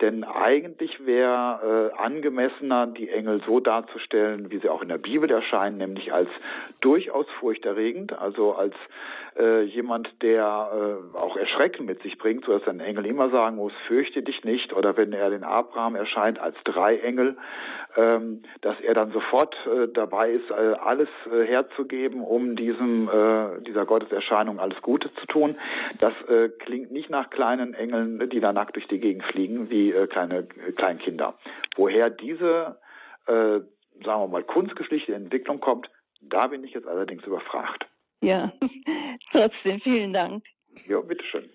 Denn eigentlich wäre äh, angemessener, die Engel so darzustellen, wie sie auch in der Bibel erscheinen, nämlich als durchaus furchterregend, also als äh, jemand, der äh, auch Erschrecken mit sich bringt, so dass ein Engel immer sagen muss, fürchte dich nicht, oder wenn er den Abraham erscheint als drei Engel, ähm, dass er dann sofort äh, dabei ist, äh, alles äh, herzugeben, um diesem äh, dieser Gotteserscheinung alles Gute zu tun. Das äh, klingt nicht nach kleinen Engeln, die da nackt durch die Gegend fliegen, wie äh, kleine äh, Kleinkinder. Woher diese, äh, sagen wir mal, kunstgeschichtliche Entwicklung kommt, da bin ich jetzt allerdings überfragt. Ja, trotzdem vielen Dank. Ja, bitteschön.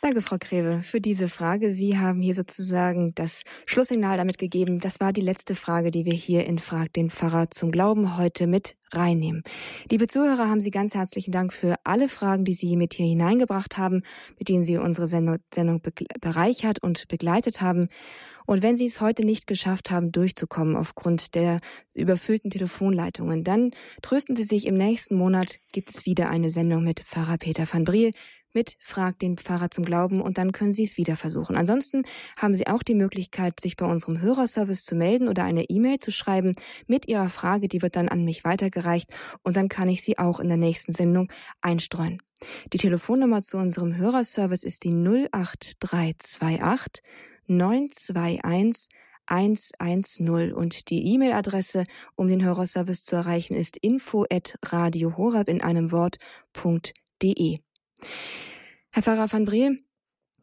Danke, Frau Greve, für diese Frage. Sie haben hier sozusagen das Schlusssignal damit gegeben. Das war die letzte Frage, die wir hier in Frag den Pfarrer zum Glauben heute mit reinnehmen. Liebe Zuhörer, haben Sie ganz herzlichen Dank für alle Fragen, die Sie mit hier hineingebracht haben, mit denen Sie unsere Sendung bereichert und begleitet haben. Und wenn Sie es heute nicht geschafft haben, durchzukommen aufgrund der überfüllten Telefonleitungen, dann trösten Sie sich, im nächsten Monat gibt es wieder eine Sendung mit Pfarrer Peter van Briel mit Frag den Pfarrer zum Glauben und dann können Sie es wieder versuchen. Ansonsten haben Sie auch die Möglichkeit, sich bei unserem Hörerservice zu melden oder eine E-Mail zu schreiben mit Ihrer Frage. Die wird dann an mich weitergereicht und dann kann ich sie auch in der nächsten Sendung einstreuen. Die Telefonnummer zu unserem Hörerservice ist die 08328 921 110 und die E-Mail-Adresse, um den Hörerservice zu erreichen, ist info at radiohorab in einem Wort.de. Herr Pfarrer van Breel,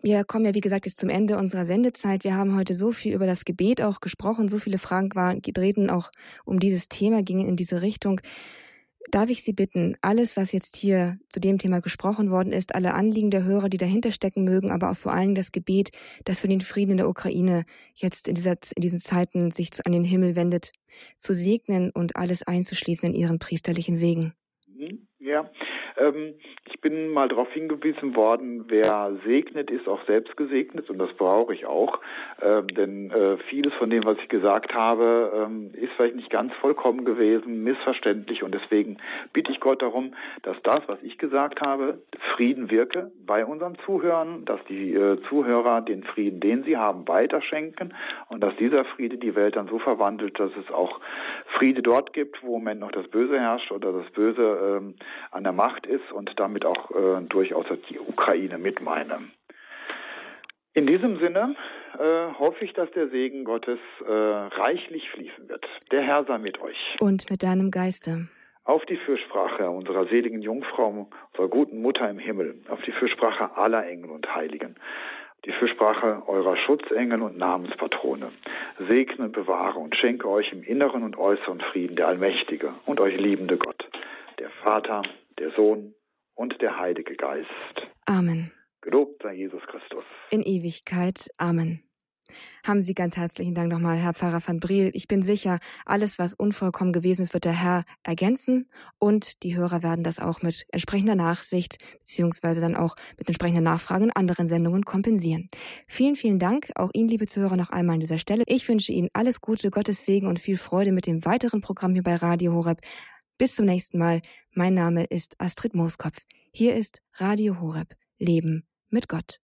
wir kommen ja, wie gesagt, jetzt zum Ende unserer Sendezeit. Wir haben heute so viel über das Gebet auch gesprochen, so viele Fragen waren, drehten auch um dieses Thema, gingen in diese Richtung. Darf ich Sie bitten, alles, was jetzt hier zu dem Thema gesprochen worden ist, alle Anliegen der Hörer, die dahinter stecken mögen, aber auch vor allem das Gebet, das für den Frieden in der Ukraine jetzt in, dieser, in diesen Zeiten sich an den Himmel wendet, zu segnen und alles einzuschließen in Ihren priesterlichen Segen? Mhm, ja, Ähm, ich bin mal darauf hingewiesen worden, wer segnet, ist auch selbst gesegnet und das brauche ich auch. Ähm, denn äh, vieles von dem, was ich gesagt habe, ähm, ist vielleicht nicht ganz vollkommen gewesen, missverständlich und deswegen bitte ich Gott darum, dass das, was ich gesagt habe, Frieden wirke bei unseren Zuhörern, dass die äh, Zuhörer den Frieden, den sie haben, weiterschenken und dass dieser Friede die Welt dann so verwandelt, dass es auch Friede dort gibt, wo im Moment noch das Böse herrscht oder das Böse ähm, an der Macht ist und damit auch äh, durchaus die Ukraine mit meine. In diesem Sinne äh, hoffe ich, dass der Segen Gottes äh, reichlich fließen wird. Der Herr sei mit euch. Und mit deinem Geiste. Auf die Fürsprache unserer seligen Jungfrau, unserer guten Mutter im Himmel, auf die Fürsprache aller Engel und Heiligen, die Fürsprache eurer Schutzengel und Namenspatrone. Segne, bewahre und schenke euch im inneren und äußeren Frieden der allmächtige und euch liebende Gott, der Vater, der Sohn und der Heilige Geist. Amen. Gelobt sei Jesus Christus. In Ewigkeit. Amen. Haben Sie ganz herzlichen Dank nochmal, Herr Pfarrer van Briel. Ich bin sicher, alles, was unvollkommen gewesen ist, wird der Herr ergänzen und die Hörer werden das auch mit entsprechender Nachsicht beziehungsweise dann auch mit entsprechender Nachfrage in anderen Sendungen kompensieren. Vielen, vielen Dank. Auch Ihnen, liebe Zuhörer, noch einmal an dieser Stelle. Ich wünsche Ihnen alles Gute, Gottes Segen und viel Freude mit dem weiteren Programm hier bei Radio Horeb. Bis zum nächsten Mal. Mein Name ist Astrid Mooskopf. Hier ist Radio Horeb. Leben mit Gott.